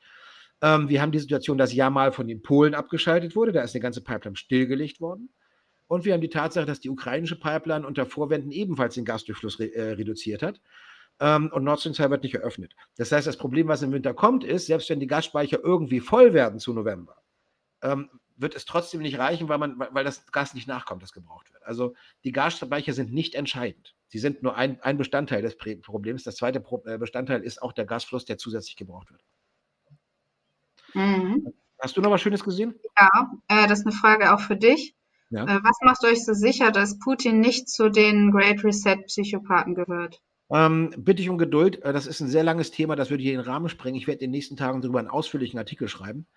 Ähm, wir haben die Situation, dass Jamal von den Polen abgeschaltet wurde. Da ist eine ganze Pipeline stillgelegt worden. Und wir haben die Tatsache, dass die ukrainische Pipeline unter Vorwänden ebenfalls den Gasdurchfluss re äh, reduziert hat. Ähm, und Nord Stream 2 wird nicht eröffnet. Das heißt, das Problem, was im Winter kommt, ist, selbst wenn die Gasspeicher irgendwie voll werden zu November, ähm, wird es trotzdem nicht reichen, weil, man, weil das Gas nicht nachkommt, das gebraucht wird. Also die Gasspeicher sind nicht entscheidend. Sie sind nur ein, ein Bestandteil des Problems. Das zweite äh, Bestandteil ist auch der Gasfluss, der zusätzlich gebraucht wird. Mhm. Hast du noch was Schönes gesehen? Ja, äh, das ist eine Frage auch für dich. Ja. Äh, was macht euch so sicher, dass Putin nicht zu den Great Reset-Psychopathen gehört? Ähm, bitte ich um Geduld. Äh, das ist ein sehr langes Thema, das würde hier den Rahmen sprengen. Ich werde in den nächsten Tagen darüber einen ausführlichen Artikel schreiben.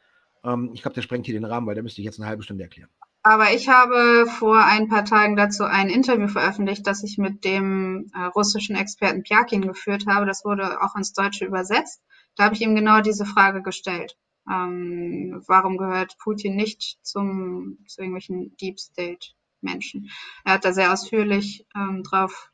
Ähm, ich glaube, der sprengt hier den Rahmen, weil der müsste ich jetzt eine halbe Stunde erklären. Aber ich habe vor ein paar Tagen dazu ein Interview veröffentlicht, das ich mit dem äh, russischen Experten Pjakin geführt habe. Das wurde auch ins Deutsche übersetzt. Da habe ich ihm genau diese Frage gestellt. Ähm, warum gehört Putin nicht zum, zu irgendwelchen Deep State Menschen? Er hat da sehr ausführlich ähm, drauf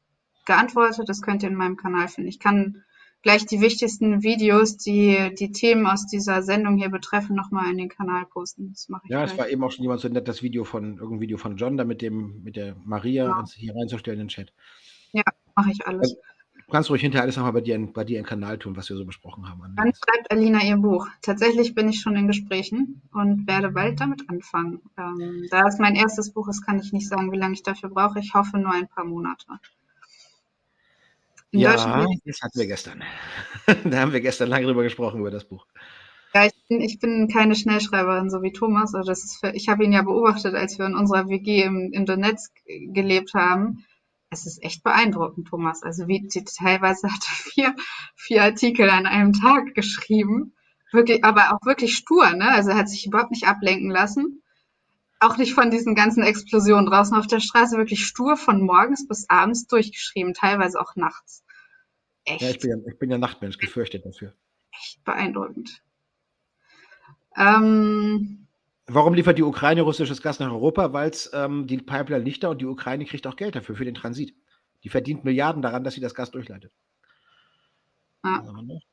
geantwortet. Das könnt ihr in meinem Kanal finden. Ich kann gleich die wichtigsten Videos, die die Themen aus dieser Sendung hier betreffen, nochmal in den Kanal posten. Das mache ich Ja, es war eben auch schon jemand so nett, das Video von, irgendein Video von John, da mit dem, mit der Maria ja. hier reinzustellen in den Chat. Ja, mache ich alles. Also, du kannst ruhig hinterher alles nochmal bei dir, bei dir im Kanal tun, was wir so besprochen haben. Dann schreibt Alina ihr Buch. Tatsächlich bin ich schon in Gesprächen und werde bald damit anfangen. Ähm, da es mein erstes Buch ist, kann ich nicht sagen, wie lange ich dafür brauche. Ich hoffe nur ein paar Monate. Ja, das hatten wir gestern. da haben wir gestern lange drüber gesprochen, über das Buch. Ja, ich bin, ich bin keine Schnellschreiberin, so wie Thomas. Also das ist für, ich habe ihn ja beobachtet, als wir in unserer WG im, in Donetsk gelebt haben. Es ist echt beeindruckend, Thomas. Also wie teilweise hat er vier, vier Artikel an einem Tag geschrieben. Wirklich, aber auch wirklich stur, ne? Also er hat sich überhaupt nicht ablenken lassen. Auch nicht von diesen ganzen Explosionen draußen auf der Straße, wirklich stur von morgens bis abends durchgeschrieben, teilweise auch nachts. Echt. Ja, ich bin ja, ich bin ja Nachtmensch, gefürchtet dafür. Echt beeindruckend. Ähm, Warum liefert die Ukraine russisches Gas nach Europa? Weil es ähm, die Pipeline nicht da und die Ukraine kriegt auch Geld dafür, für den Transit. Die verdient Milliarden daran, dass sie das Gas durchleitet. Ah.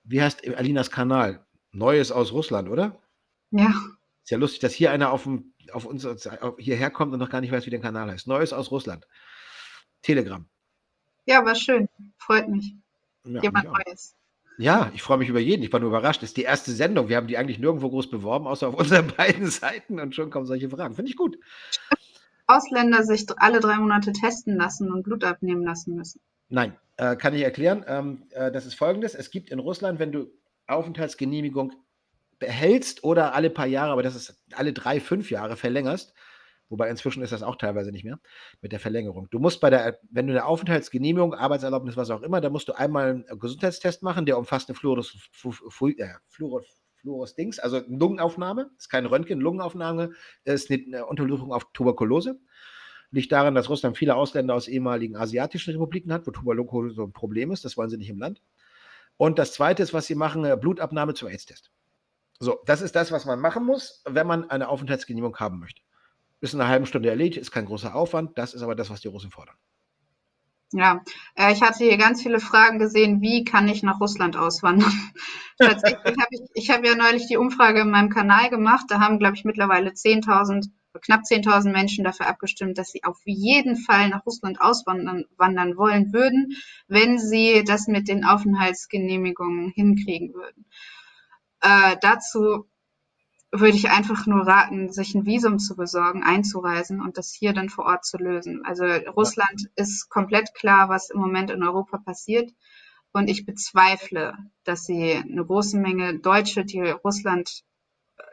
Wie heißt Alinas Kanal? Neues aus Russland, oder? Ja. Ist ja lustig, dass hier einer auf, dem, auf uns hierher kommt und noch gar nicht weiß, wie der Kanal heißt. Neues aus Russland. Telegram. Ja, war schön. Freut mich. Ja, Jemand Neues. Ja, ich freue mich über jeden. Ich war nur überrascht. Das ist die erste Sendung. Wir haben die eigentlich nirgendwo groß beworben, außer auf unseren beiden Seiten und schon kommen solche Fragen. Finde ich gut. Ausländer sich alle drei Monate testen lassen und Blut abnehmen lassen müssen. Nein, äh, kann ich erklären. Ähm, äh, das ist folgendes: Es gibt in Russland, wenn du Aufenthaltsgenehmigung behältst oder alle paar Jahre, aber das ist alle drei, fünf Jahre verlängerst, Wobei inzwischen ist das auch teilweise nicht mehr mit der Verlängerung. Du musst bei der, wenn du eine Aufenthaltsgenehmigung, Arbeitserlaubnis, was auch immer, da musst du einmal einen Gesundheitstest machen, der umfasst eine Fluoros, äh, Fluoros, Fluoros Dings, also eine Lungenaufnahme, ist kein Röntgen, Lungenaufnahme, ist eine Untersuchung auf Tuberkulose. Liegt daran, dass Russland viele Ausländer aus ehemaligen asiatischen Republiken hat, wo Tuberkulose so ein Problem ist, das wollen sie nicht im Land. Und das Zweite ist, was sie machen, äh, Blutabnahme zum AIDS-Test. So, das ist das, was man machen muss, wenn man eine Aufenthaltsgenehmigung haben möchte. Ist in einer halben Stunde erledigt, ist kein großer Aufwand. Das ist aber das, was die Russen fordern. Ja, äh, ich hatte hier ganz viele Fragen gesehen, wie kann ich nach Russland auswandern? Tatsächlich habe ich, ich habe ja neulich die Umfrage in meinem Kanal gemacht, da haben, glaube ich, mittlerweile 10.000, knapp 10.000 Menschen dafür abgestimmt, dass sie auf jeden Fall nach Russland auswandern wandern wollen würden, wenn sie das mit den Aufenthaltsgenehmigungen hinkriegen würden. Äh, dazu würde ich einfach nur raten, sich ein Visum zu besorgen, einzureisen und das hier dann vor Ort zu lösen. Also Russland ist komplett klar, was im Moment in Europa passiert. Und ich bezweifle, dass sie eine große Menge Deutsche, die Russland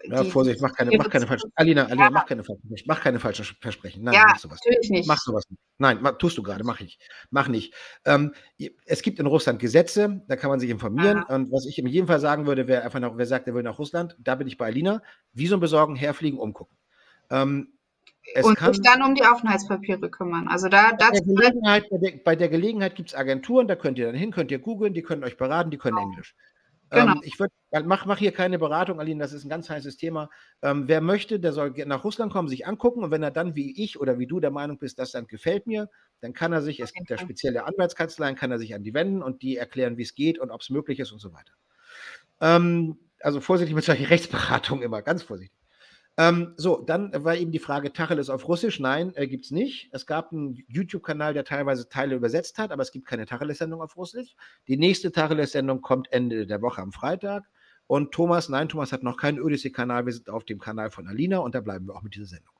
ja, Vorsicht, mach keine, mach keine falschen. Alina, Alina, ja. mach keine falschen Mach keine falschen Versprechen. Nein, ja, mach sowas natürlich nicht. Mach sowas nicht. Nein, mach, tust du gerade, mach ich. Mach nicht. Ähm, es gibt in Russland Gesetze, da kann man sich informieren. Aha. Und was ich in jedem Fall sagen würde, wer einfach noch, wer sagt, er will nach Russland, da bin ich bei Alina. Visum besorgen, herfliegen, umgucken. Ähm, und sich dann um die Aufenthaltspapiere kümmern. Also da bei, der Gelegenheit, bei, der, bei der Gelegenheit gibt es Agenturen, da könnt ihr dann hin, könnt ihr googeln, die können euch beraten, die können oh. Englisch. Genau. Ähm, ich würde, mach, mach hier keine Beratung, Aline, das ist ein ganz heißes Thema. Ähm, wer möchte, der soll nach Russland kommen, sich angucken und wenn er dann wie ich oder wie du der Meinung bist, das Land gefällt mir, dann kann er sich, es gibt ja spezielle Anwaltskanzleien, kann er sich an die wenden und die erklären, wie es geht und ob es möglich ist und so weiter. Ähm, also vorsichtig mit solchen Rechtsberatungen immer, ganz vorsichtig. Ähm, so, dann war eben die Frage, Tacheles auf Russisch. Nein, äh, gibt es nicht. Es gab einen YouTube-Kanal, der teilweise Teile übersetzt hat, aber es gibt keine Tacheles-Sendung auf Russisch. Die nächste Tacheles-Sendung kommt Ende der Woche am Freitag. Und Thomas, nein, Thomas hat noch keinen Odyssey-Kanal. Wir sind auf dem Kanal von Alina und da bleiben wir auch mit dieser Sendung.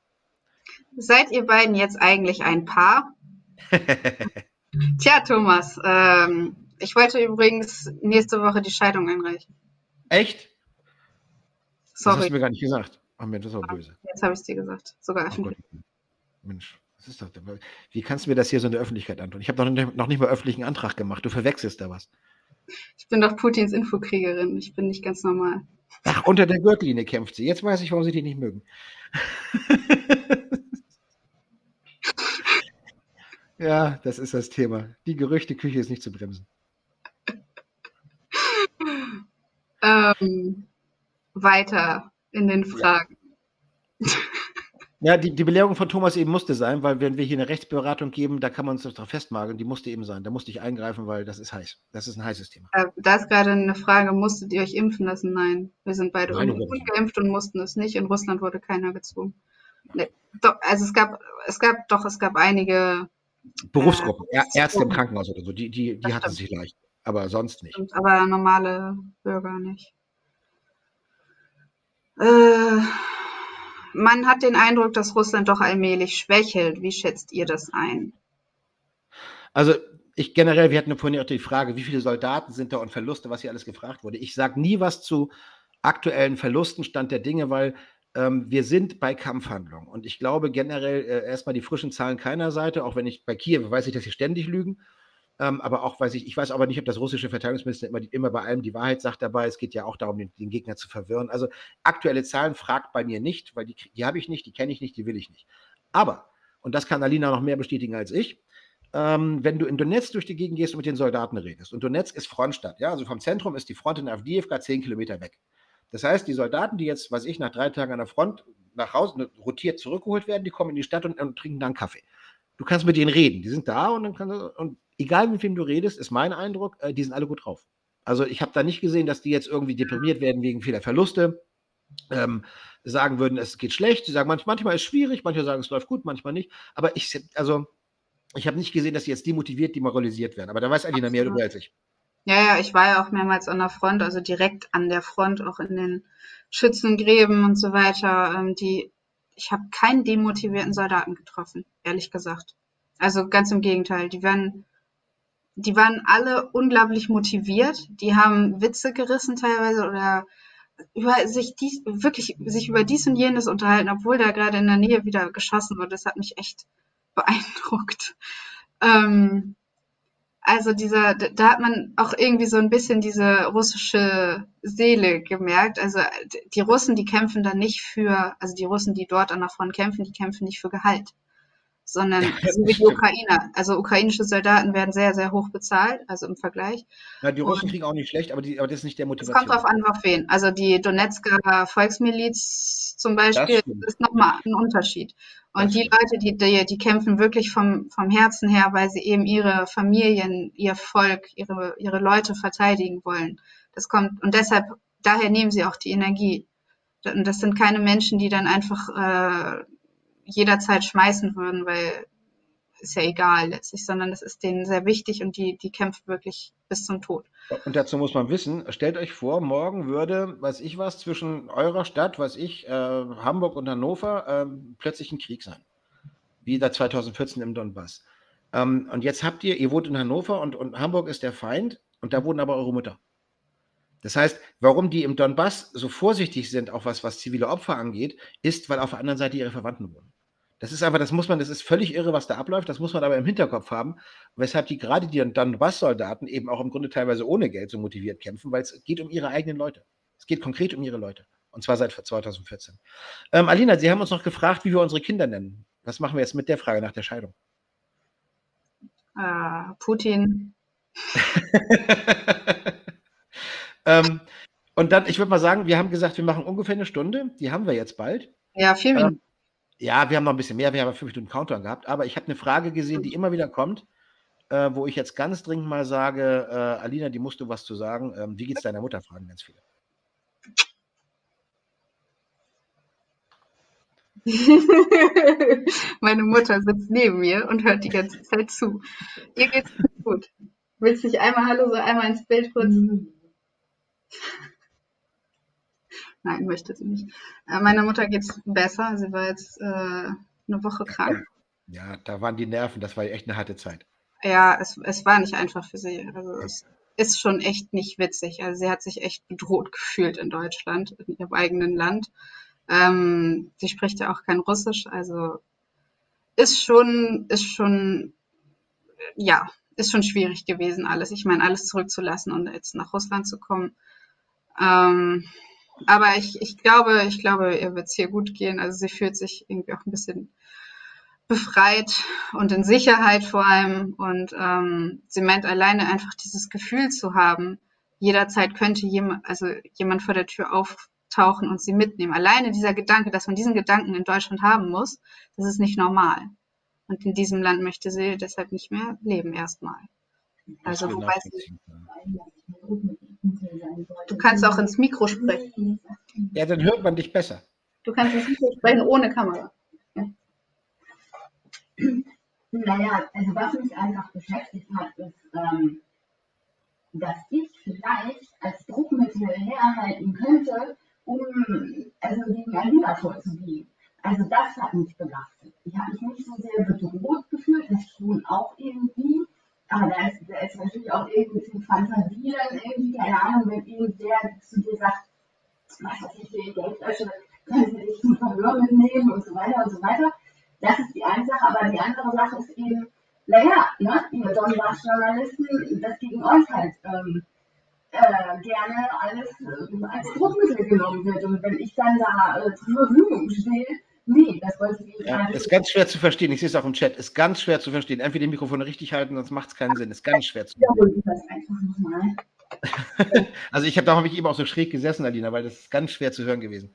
Seid ihr beiden jetzt eigentlich ein Paar? Tja, Thomas, ähm, ich wollte übrigens nächste Woche die Scheidung einreichen. Echt? Sorry. Das hast du mir gar nicht gesagt. Ach Mensch, das ist auch böse. Jetzt habe ich es dir gesagt, sogar öffentlich. Oh Mensch, was ist das denn? Wie kannst du mir das hier so in der Öffentlichkeit antun? Ich habe noch, nicht, noch nicht mal öffentlichen Antrag gemacht. Du verwechselst da was. Ich bin doch Putins Infokriegerin. Ich bin nicht ganz normal. Ach, unter der Gürtellinie kämpft sie. Jetzt weiß ich, warum sie die nicht mögen. ja, das ist das Thema. Die Gerüchteküche ist nicht zu bremsen. ähm, weiter in den Fragen. Ja. Ja, die, die Belehrung von Thomas eben musste sein, weil wenn wir hier eine Rechtsberatung geben, da kann man uns darauf festmageln, die musste eben sein. Da musste ich eingreifen, weil das ist heiß. Das ist ein heißes Thema. Äh, da ist gerade eine Frage, musstet ihr euch impfen lassen? Nein, wir sind beide Nein, ungeimpft und mussten es nicht. In Russland wurde keiner gezwungen. Nee, doch, also es gab, es gab, doch, es gab einige Berufsgruppen, äh, Ärzte im Krankenhaus oder so, die, die, die hatten sich leicht, aber sonst nicht. Aber normale Bürger nicht. Äh, man hat den Eindruck, dass Russland doch allmählich schwächelt. Wie schätzt ihr das ein? Also ich generell, wir hatten vorhin auch die Frage, wie viele Soldaten sind da und Verluste, was hier alles gefragt wurde. Ich sage nie was zu aktuellen Verlusten, Stand der Dinge, weil ähm, wir sind bei Kampfhandlungen. Und ich glaube generell äh, erstmal die frischen Zahlen keiner Seite, auch wenn ich bei Kiew weiß ich, dass sie ständig lügen. Ähm, aber auch weiß ich, ich weiß aber nicht, ob das russische Verteidigungsminister immer, immer bei allem die Wahrheit sagt dabei. Es geht ja auch darum, den, den Gegner zu verwirren. Also aktuelle Zahlen fragt bei mir nicht, weil die, die habe ich nicht, die kenne ich nicht, die will ich nicht. Aber, und das kann Alina noch mehr bestätigen als ich, ähm, wenn du in Donetsk durch die Gegend gehst und mit den Soldaten redest, und Donetsk ist Frontstadt, ja, also vom Zentrum ist die Front in Avdiivka zehn Kilometer weg. Das heißt, die Soldaten, die jetzt, weiß ich, nach drei Tagen an der Front nach Hause ne, rotiert zurückgeholt werden, die kommen in die Stadt und, und trinken dann Kaffee. Du kannst mit denen reden, die sind da und dann kannst du, und egal mit wem du redest, ist mein Eindruck, äh, die sind alle gut drauf. Also ich habe da nicht gesehen, dass die jetzt irgendwie deprimiert werden wegen vieler Verluste, ähm, sagen würden, es geht schlecht. Sie sagen, manch, manchmal ist es schwierig, manche sagen, es läuft gut, manchmal nicht. Aber ich, also, ich habe nicht gesehen, dass sie jetzt demotiviert, demoralisiert werden. Aber da weiß Alina mehr darüber als ich. Ja, ja, ich war ja auch mehrmals an der Front, also direkt an der Front, auch in den Schützengräben und so weiter. Ähm, die, ich habe keinen demotivierten Soldaten getroffen, ehrlich gesagt. Also ganz im Gegenteil, die werden die waren alle unglaublich motiviert. Die haben Witze gerissen teilweise oder über sich dies, wirklich sich über dies und jenes unterhalten, obwohl da gerade in der Nähe wieder geschossen wurde. Das hat mich echt beeindruckt. Ähm, also dieser, da hat man auch irgendwie so ein bisschen diese russische Seele gemerkt. Also die Russen, die kämpfen da nicht für, also die Russen, die dort an der Front kämpfen, die kämpfen nicht für Gehalt, sondern so wie die Ukrainer. Also ukrainische Soldaten werden sehr, sehr hoch bezahlt, also im Vergleich. Ja, die Russen und kriegen auch nicht schlecht, aber, die, aber das ist nicht der Motivation. Es kommt darauf an, auf wen. Also die Donetsker Volksmiliz zum Beispiel ist nochmal ein Unterschied. Und das die. Leute, die, die, die kämpfen wirklich vom, vom Herzen her, weil sie eben ihre Familien, ihr Volk, ihre, ihre Leute verteidigen wollen. Das kommt, und deshalb, daher nehmen sie auch die Energie. Und das sind keine Menschen, die dann einfach äh, jederzeit schmeißen würden, weil ist ja egal letztlich, sondern das ist denen sehr wichtig und die, die kämpfen wirklich bis zum Tod. Und dazu muss man wissen, stellt euch vor, morgen würde, weiß ich was, zwischen eurer Stadt, weiß ich, äh, Hamburg und Hannover, äh, plötzlich ein Krieg sein. Wie da 2014 im Donbass. Ähm, und jetzt habt ihr, ihr wohnt in Hannover und, und Hamburg ist der Feind und da wohnen aber eure Mutter. Das heißt, warum die im Donbass so vorsichtig sind, auch was, was zivile Opfer angeht, ist, weil auf der anderen Seite ihre Verwandten wohnen. Das ist einfach, das muss man, das ist völlig irre, was da abläuft, das muss man aber im Hinterkopf haben, weshalb die gerade die Donbass-Soldaten eben auch im Grunde teilweise ohne Geld so motiviert kämpfen, weil es geht um ihre eigenen Leute. Es geht konkret um ihre Leute. Und zwar seit 2014. Ähm, Alina, Sie haben uns noch gefragt, wie wir unsere Kinder nennen. Was machen wir jetzt mit der Frage nach der Scheidung? Uh, Putin. ähm, und dann, ich würde mal sagen, wir haben gesagt, wir machen ungefähr eine Stunde. Die haben wir jetzt bald. Ja, vier Minuten. Ähm, ja, wir haben noch ein bisschen mehr, wir haben fünf Minuten Countdown gehabt, aber ich habe eine Frage gesehen, die immer wieder kommt, äh, wo ich jetzt ganz dringend mal sage, äh, Alina, die musst du was zu sagen. Ähm, wie es deiner Mutter? Fragen ganz viele. Meine Mutter sitzt neben mir und hört die ganze Zeit zu. Ihr geht's gut. Willst du dich einmal Hallo, so einmal ins Bild kurz? Nein, möchte sie nicht. Äh, meiner Mutter geht es besser. Sie war jetzt äh, eine Woche krank. Ja, da waren die Nerven. Das war echt eine harte Zeit. Ja, es, es war nicht einfach für sie. Also es ist schon echt nicht witzig. Also sie hat sich echt bedroht gefühlt in Deutschland, in ihrem eigenen Land. Ähm, sie spricht ja auch kein Russisch, also ist schon, ist schon, ja, ist schon schwierig gewesen alles. Ich meine, alles zurückzulassen und jetzt nach Russland zu kommen. Ähm, aber ich, ich glaube, ich glaube, ihr wird es hier gut gehen. Also sie fühlt sich irgendwie auch ein bisschen befreit und in Sicherheit vor allem. Und ähm, sie meint alleine einfach dieses Gefühl zu haben, jederzeit könnte jemand, also jemand vor der Tür auftauchen und sie mitnehmen. Alleine dieser Gedanke, dass man diesen Gedanken in Deutschland haben muss, das ist nicht normal. Und in diesem Land möchte sie deshalb nicht mehr leben erstmal. Also wobei sie, Du kannst auch ins Mikro sprechen. Ja, dann hört man dich besser. Du kannst ins Mikro sprechen ohne Kamera. Ja. Naja, also was mich einfach beschäftigt hat, ist, ähm, dass ich vielleicht als Druckmittel herhalten könnte, um also gegen ein Lieder vorzugehen. Also das hat mich belastet. Ich habe mich nicht so sehr bedroht gefühlt, das schon auch irgendwie, aber da ist, da ist natürlich auch irgendwie eine Fantasie dann irgendwie, keine Ahnung, wenn irgendwer zu dir sagt, was weiß ich, die Geldwäsche, können sie dich zum Verhör mitnehmen und so weiter und so weiter. Das ist die eine Sache, aber die andere Sache ist eben, naja, ne, ihr Donbass-Journalisten, das gegen euch halt ähm, äh, gerne alles äh, als Druckmittel genommen wird. Und wenn ich dann da äh, zur Verfügung stehe, Nee, das wollte ich ja, Ist ganz schwer zu verstehen. Ich sehe es auch im Chat. Ist ganz schwer zu verstehen. Entweder die Mikrofone richtig halten, sonst macht es keinen Sinn. Ist ganz schwer zu verstehen. Ja, das einfach nochmal. also ich habe da habe ich eben auch so schräg gesessen, Alina, weil das ist ganz schwer zu hören gewesen.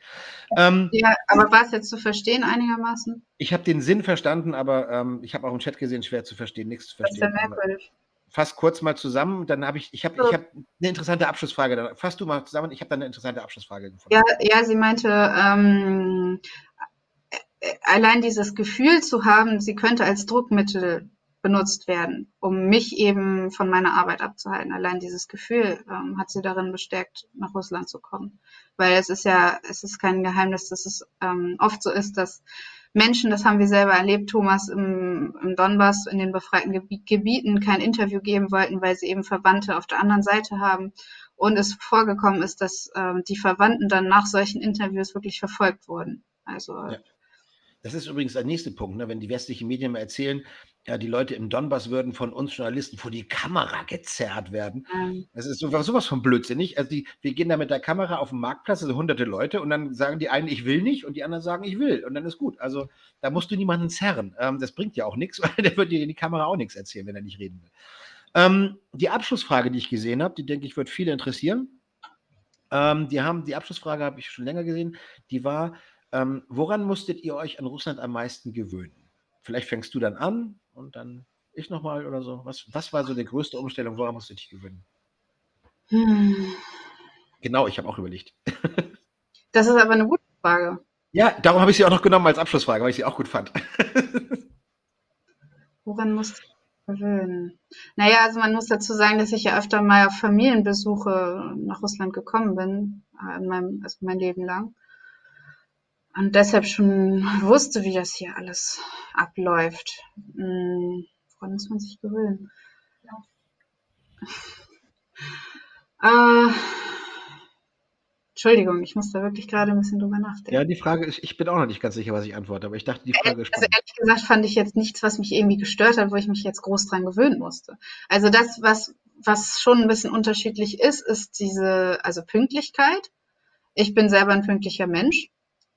Ähm, ja, aber war es jetzt zu verstehen einigermaßen? Ich habe den Sinn verstanden, aber ähm, ich habe auch im Chat gesehen, schwer zu verstehen, nichts zu verstehen. Das ist ja merkwürdig. Fass kurz mal zusammen, dann habe ich, ich habe, so. ich habe eine interessante Abschlussfrage. Fass du mal zusammen, ich habe dann eine interessante Abschlussfrage gefunden. Ja, ja, sie meinte, ähm, allein dieses Gefühl zu haben, sie könnte als Druckmittel benutzt werden, um mich eben von meiner Arbeit abzuhalten. Allein dieses Gefühl ähm, hat sie darin bestärkt, nach Russland zu kommen. Weil es ist ja, es ist kein Geheimnis, dass es ähm, oft so ist, dass Menschen, das haben wir selber erlebt, Thomas, im, im Donbass, in den befreiten Gebieten kein Interview geben wollten, weil sie eben Verwandte auf der anderen Seite haben. Und es vorgekommen ist, dass ähm, die Verwandten dann nach solchen Interviews wirklich verfolgt wurden. Also ja. Das ist übrigens der nächste Punkt, ne? wenn die westlichen Medien mal erzählen, ja, die Leute im Donbass würden von uns Journalisten vor die Kamera gezerrt werden. Mhm. Das ist sowas, sowas von blödsinnig. Also die, wir gehen da mit der Kamera auf den Marktplatz, also hunderte Leute, und dann sagen die einen, ich will nicht, und die anderen sagen, ich will. Und dann ist gut. Also da musst du niemanden zerren. Ähm, das bringt ja auch nichts, weil der wird dir in die Kamera auch nichts erzählen, wenn er nicht reden will. Ähm, die Abschlussfrage, die ich gesehen habe, die denke ich, wird viele interessieren. Ähm, die haben, die Abschlussfrage habe ich schon länger gesehen, die war, ähm, woran musstet ihr euch an Russland am meisten gewöhnen? Vielleicht fängst du dann an und dann ich nochmal oder so. Was, was war so die größte Umstellung? Woran musst du dich gewöhnen? Hm. Genau, ich habe auch überlegt. Das ist aber eine gute Frage. Ja, darum habe ich sie auch noch genommen als Abschlussfrage, weil ich sie auch gut fand. Woran musst du gewöhnen? Naja, also man muss dazu sagen, dass ich ja öfter mal auf Familienbesuche nach Russland gekommen bin, äh, in meinem, also mein Leben lang. Und deshalb schon wusste, wie das hier alles abläuft. Hm, woran muss man sich gewöhnen? äh, Entschuldigung, ich muss da wirklich gerade ein bisschen drüber nachdenken. Ja, die Frage ist, ich bin auch noch nicht ganz sicher, was ich antworte, aber ich dachte, die Frage ist Also ehrlich gesagt fand ich jetzt nichts, was mich irgendwie gestört hat, wo ich mich jetzt groß dran gewöhnen musste. Also das, was, was schon ein bisschen unterschiedlich ist, ist diese, also Pünktlichkeit. Ich bin selber ein pünktlicher Mensch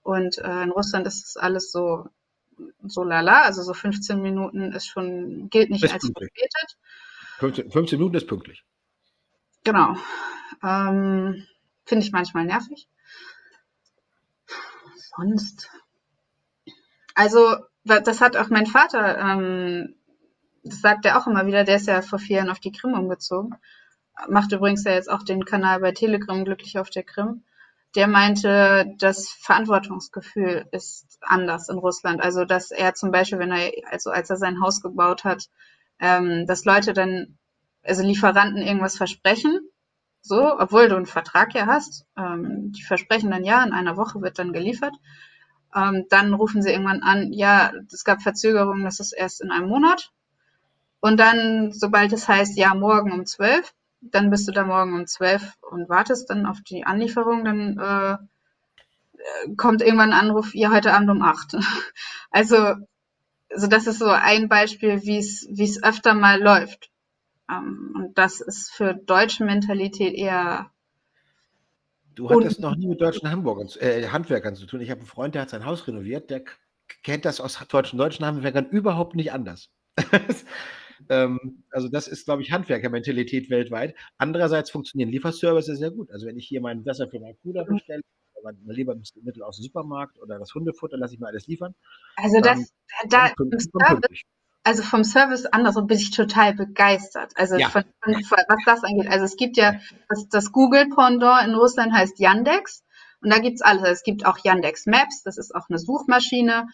und äh, in Russland ist das alles so, so lala, also so 15 Minuten ist schon, gilt nicht ist als pünktlich. verspätet. 15, 15 Minuten ist pünktlich. Genau. Ähm, Finde ich manchmal nervig. Sonst. Also, das hat auch mein Vater, ähm, das sagt er auch immer wieder, der ist ja vor vier Jahren auf die Krim umgezogen. Macht übrigens ja jetzt auch den Kanal bei Telegram glücklich auf der Krim. Der meinte, das Verantwortungsgefühl ist anders in Russland. Also, dass er zum Beispiel, wenn er, also als er sein Haus gebaut hat, ähm, dass Leute dann, also Lieferanten irgendwas versprechen so, obwohl du einen Vertrag ja hast. Ähm, die versprechen dann, ja, in einer Woche wird dann geliefert. Ähm, dann rufen sie irgendwann an, ja, es gab Verzögerungen, das ist erst in einem Monat. Und dann, sobald es heißt, ja, morgen um zwölf, dann bist du da morgen um zwölf und wartest dann auf die Anlieferung, dann äh, kommt irgendwann ein Anruf, ja, heute Abend um acht. Also, also das ist so ein Beispiel, wie es wie es öfter mal läuft. Ähm, und das ist für deutsche Mentalität eher. Du hattest noch nie mit deutschen Hamburgern, äh, Handwerkern zu tun. Ich habe einen Freund, der hat sein Haus renoviert, der kennt das aus deutschen, deutschen Handwerkern überhaupt nicht anders. ähm, also das ist, glaube ich, Handwerkermentalität weltweit. Andererseits funktionieren Lieferservices sehr gut. Also wenn ich hier meinen Wasser für meinen Bruder bestelle, mein Lebensmittel aus dem Supermarkt oder das Hundefutter, lasse ich mir alles liefern. Also das, da, im Service, also vom Service andersrum bin ich total begeistert. Also ja. von, von, was das angeht. Also es gibt ja das, das Google-Pendant in Russland heißt Yandex. Und da gibt's alles. Es gibt auch Yandex Maps, das ist auch eine Suchmaschine.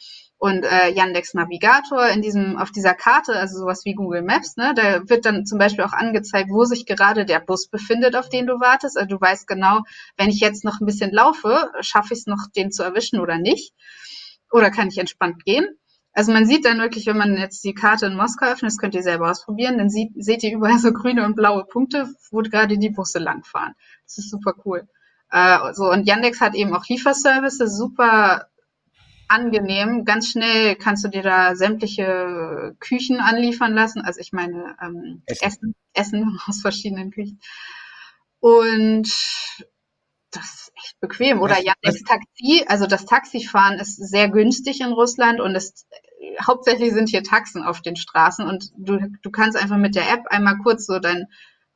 Und äh, Yandex Navigator in diesem, auf dieser Karte, also sowas wie Google Maps, ne, da wird dann zum Beispiel auch angezeigt, wo sich gerade der Bus befindet, auf den du wartest. Also du weißt genau, wenn ich jetzt noch ein bisschen laufe, schaffe ich es noch, den zu erwischen oder nicht. Oder kann ich entspannt gehen? Also man sieht dann wirklich, wenn man jetzt die Karte in Moskau öffnet, das könnt ihr selber ausprobieren, dann sieht, seht ihr überall so grüne und blaue Punkte, wo gerade die Busse langfahren. Das ist super cool. Äh, so, und Yandex hat eben auch Lieferservices, super angenehm. Ganz schnell kannst du dir da sämtliche Küchen anliefern lassen. Also ich meine ähm, Essen. Essen, Essen aus verschiedenen Küchen. Und das ist echt bequem. Oder ja, das Taxi, also das Taxifahren ist sehr günstig in Russland und es hauptsächlich sind hier Taxen auf den Straßen und du, du kannst einfach mit der App einmal kurz so dein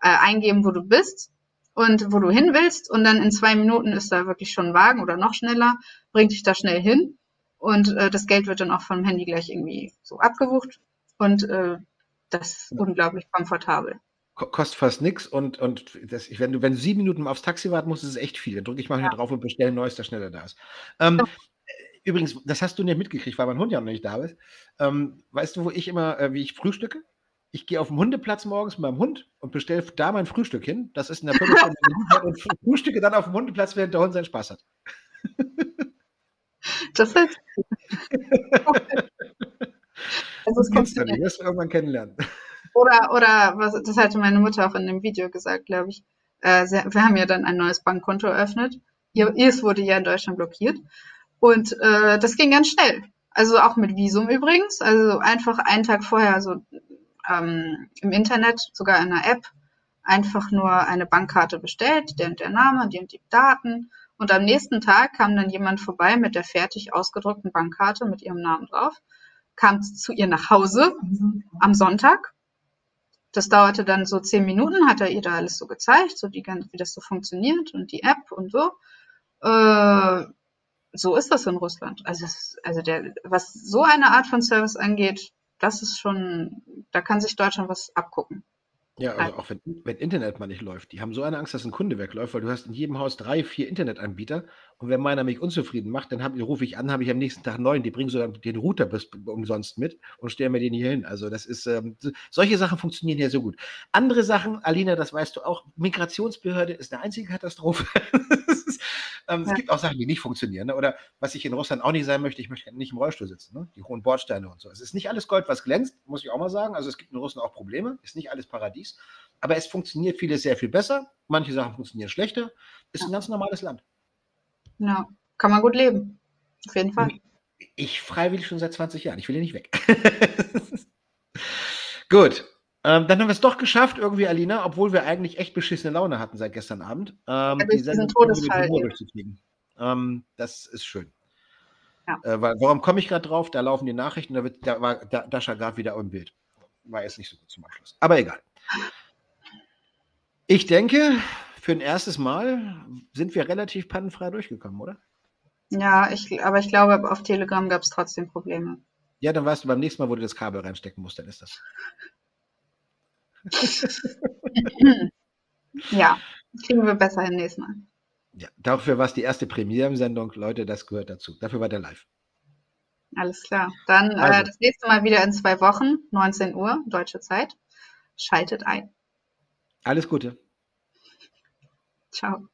äh, eingeben, wo du bist und wo du hin willst und dann in zwei Minuten ist da wirklich schon ein Wagen oder noch schneller, bringt dich da schnell hin und äh, das Geld wird dann auch vom Handy gleich irgendwie so abgebucht und äh, das ist unglaublich komfortabel kostet fast nichts und, und das, wenn, du, wenn du sieben Minuten aufs Taxi warten musst, ist es echt viel. Dann drücke ich mal ja. drauf und bestelle ein neues, der schneller da ist. Ähm, Übrigens, das hast du nicht mitgekriegt, weil mein Hund ja noch nicht da ist. Ähm, weißt du, wo ich immer, äh, wie ich frühstücke? Ich gehe auf den Hundeplatz morgens mit meinem Hund und bestelle da mein Frühstück hin. Das ist in der Viertelstunde und frühstücke dann auf dem Hundeplatz, während der Hund seinen Spaß hat. Das ist. also, das kennst du nicht, wirst du irgendwann kennenlernen. Oder, oder was, das hatte meine Mutter auch in dem Video gesagt, glaube ich. Äh, sie, wir haben ja dann ein neues Bankkonto eröffnet. Ihr, ihrs wurde ja in Deutschland blockiert. Und äh, das ging ganz schnell. Also auch mit Visum übrigens. Also einfach einen Tag vorher so ähm, im Internet, sogar in einer App, einfach nur eine Bankkarte bestellt, der und der Name, die und die Daten. Und am nächsten Tag kam dann jemand vorbei mit der fertig ausgedruckten Bankkarte mit ihrem Namen drauf, kam zu ihr nach Hause am Sonntag. Das dauerte dann so zehn Minuten, hat er ihr da alles so gezeigt, so die wie das so funktioniert und die App und so. Äh, so ist das in Russland. Also, also der, was so eine Art von Service angeht, das ist schon, da kann sich Deutschland was abgucken. Ja, also auch wenn, wenn Internet mal nicht läuft. Die haben so eine Angst, dass ein Kunde wegläuft, weil du hast in jedem Haus drei, vier Internetanbieter und wenn meiner mich unzufrieden macht, dann hab, rufe ich an, habe ich am nächsten Tag neun. Die bringen sogar den Router bis, umsonst mit und stellen mir den hier hin. Also das ist, ähm, solche Sachen funktionieren hier so gut. Andere Sachen, Alina, das weißt du auch, Migrationsbehörde ist eine einzige Katastrophe. ähm, ja. Es gibt auch Sachen, die nicht funktionieren. Ne? Oder was ich in Russland auch nicht sein möchte, ich möchte nicht im Rollstuhl sitzen. Ne? Die hohen Bordsteine und so. Es ist nicht alles Gold, was glänzt, muss ich auch mal sagen. Also es gibt in Russland auch Probleme, ist nicht alles Paradies. Aber es funktioniert vieles sehr viel besser. Manche Sachen funktionieren schlechter. Ist ja. ein ganz normales Land. Ja, kann man gut leben. Auf jeden Fall. Ich freiwillig schon seit 20 Jahren. Ich will hier nicht weg. gut. Ähm, dann haben wir es doch geschafft, irgendwie, Alina, obwohl wir eigentlich echt beschissene Laune hatten seit gestern Abend. Ähm, ja, die Sendung Todesfall. Ähm, das ist schön. Ja. Äh, weil, warum komme ich gerade drauf? Da laufen die Nachrichten, da, wird, da war da, Dascha gerade wieder im Bild. War jetzt nicht so gut zum Abschluss. Aber egal. Ich denke, für ein erstes Mal sind wir relativ pannenfrei durchgekommen, oder? Ja, ich, aber ich glaube, auf Telegram gab es trotzdem Probleme. Ja, dann weißt du beim nächsten Mal, wo du das Kabel reinstecken musst, dann ist das. ja, kriegen wir besser hin nächstes Mal. Ja, dafür war es die erste Premierensendung. Leute, das gehört dazu. Dafür war der live. Alles klar. Dann äh, also. äh, das nächste Mal wieder in zwei Wochen, 19 Uhr, deutsche Zeit. Schaltet ein. Alles Gute. Ciao.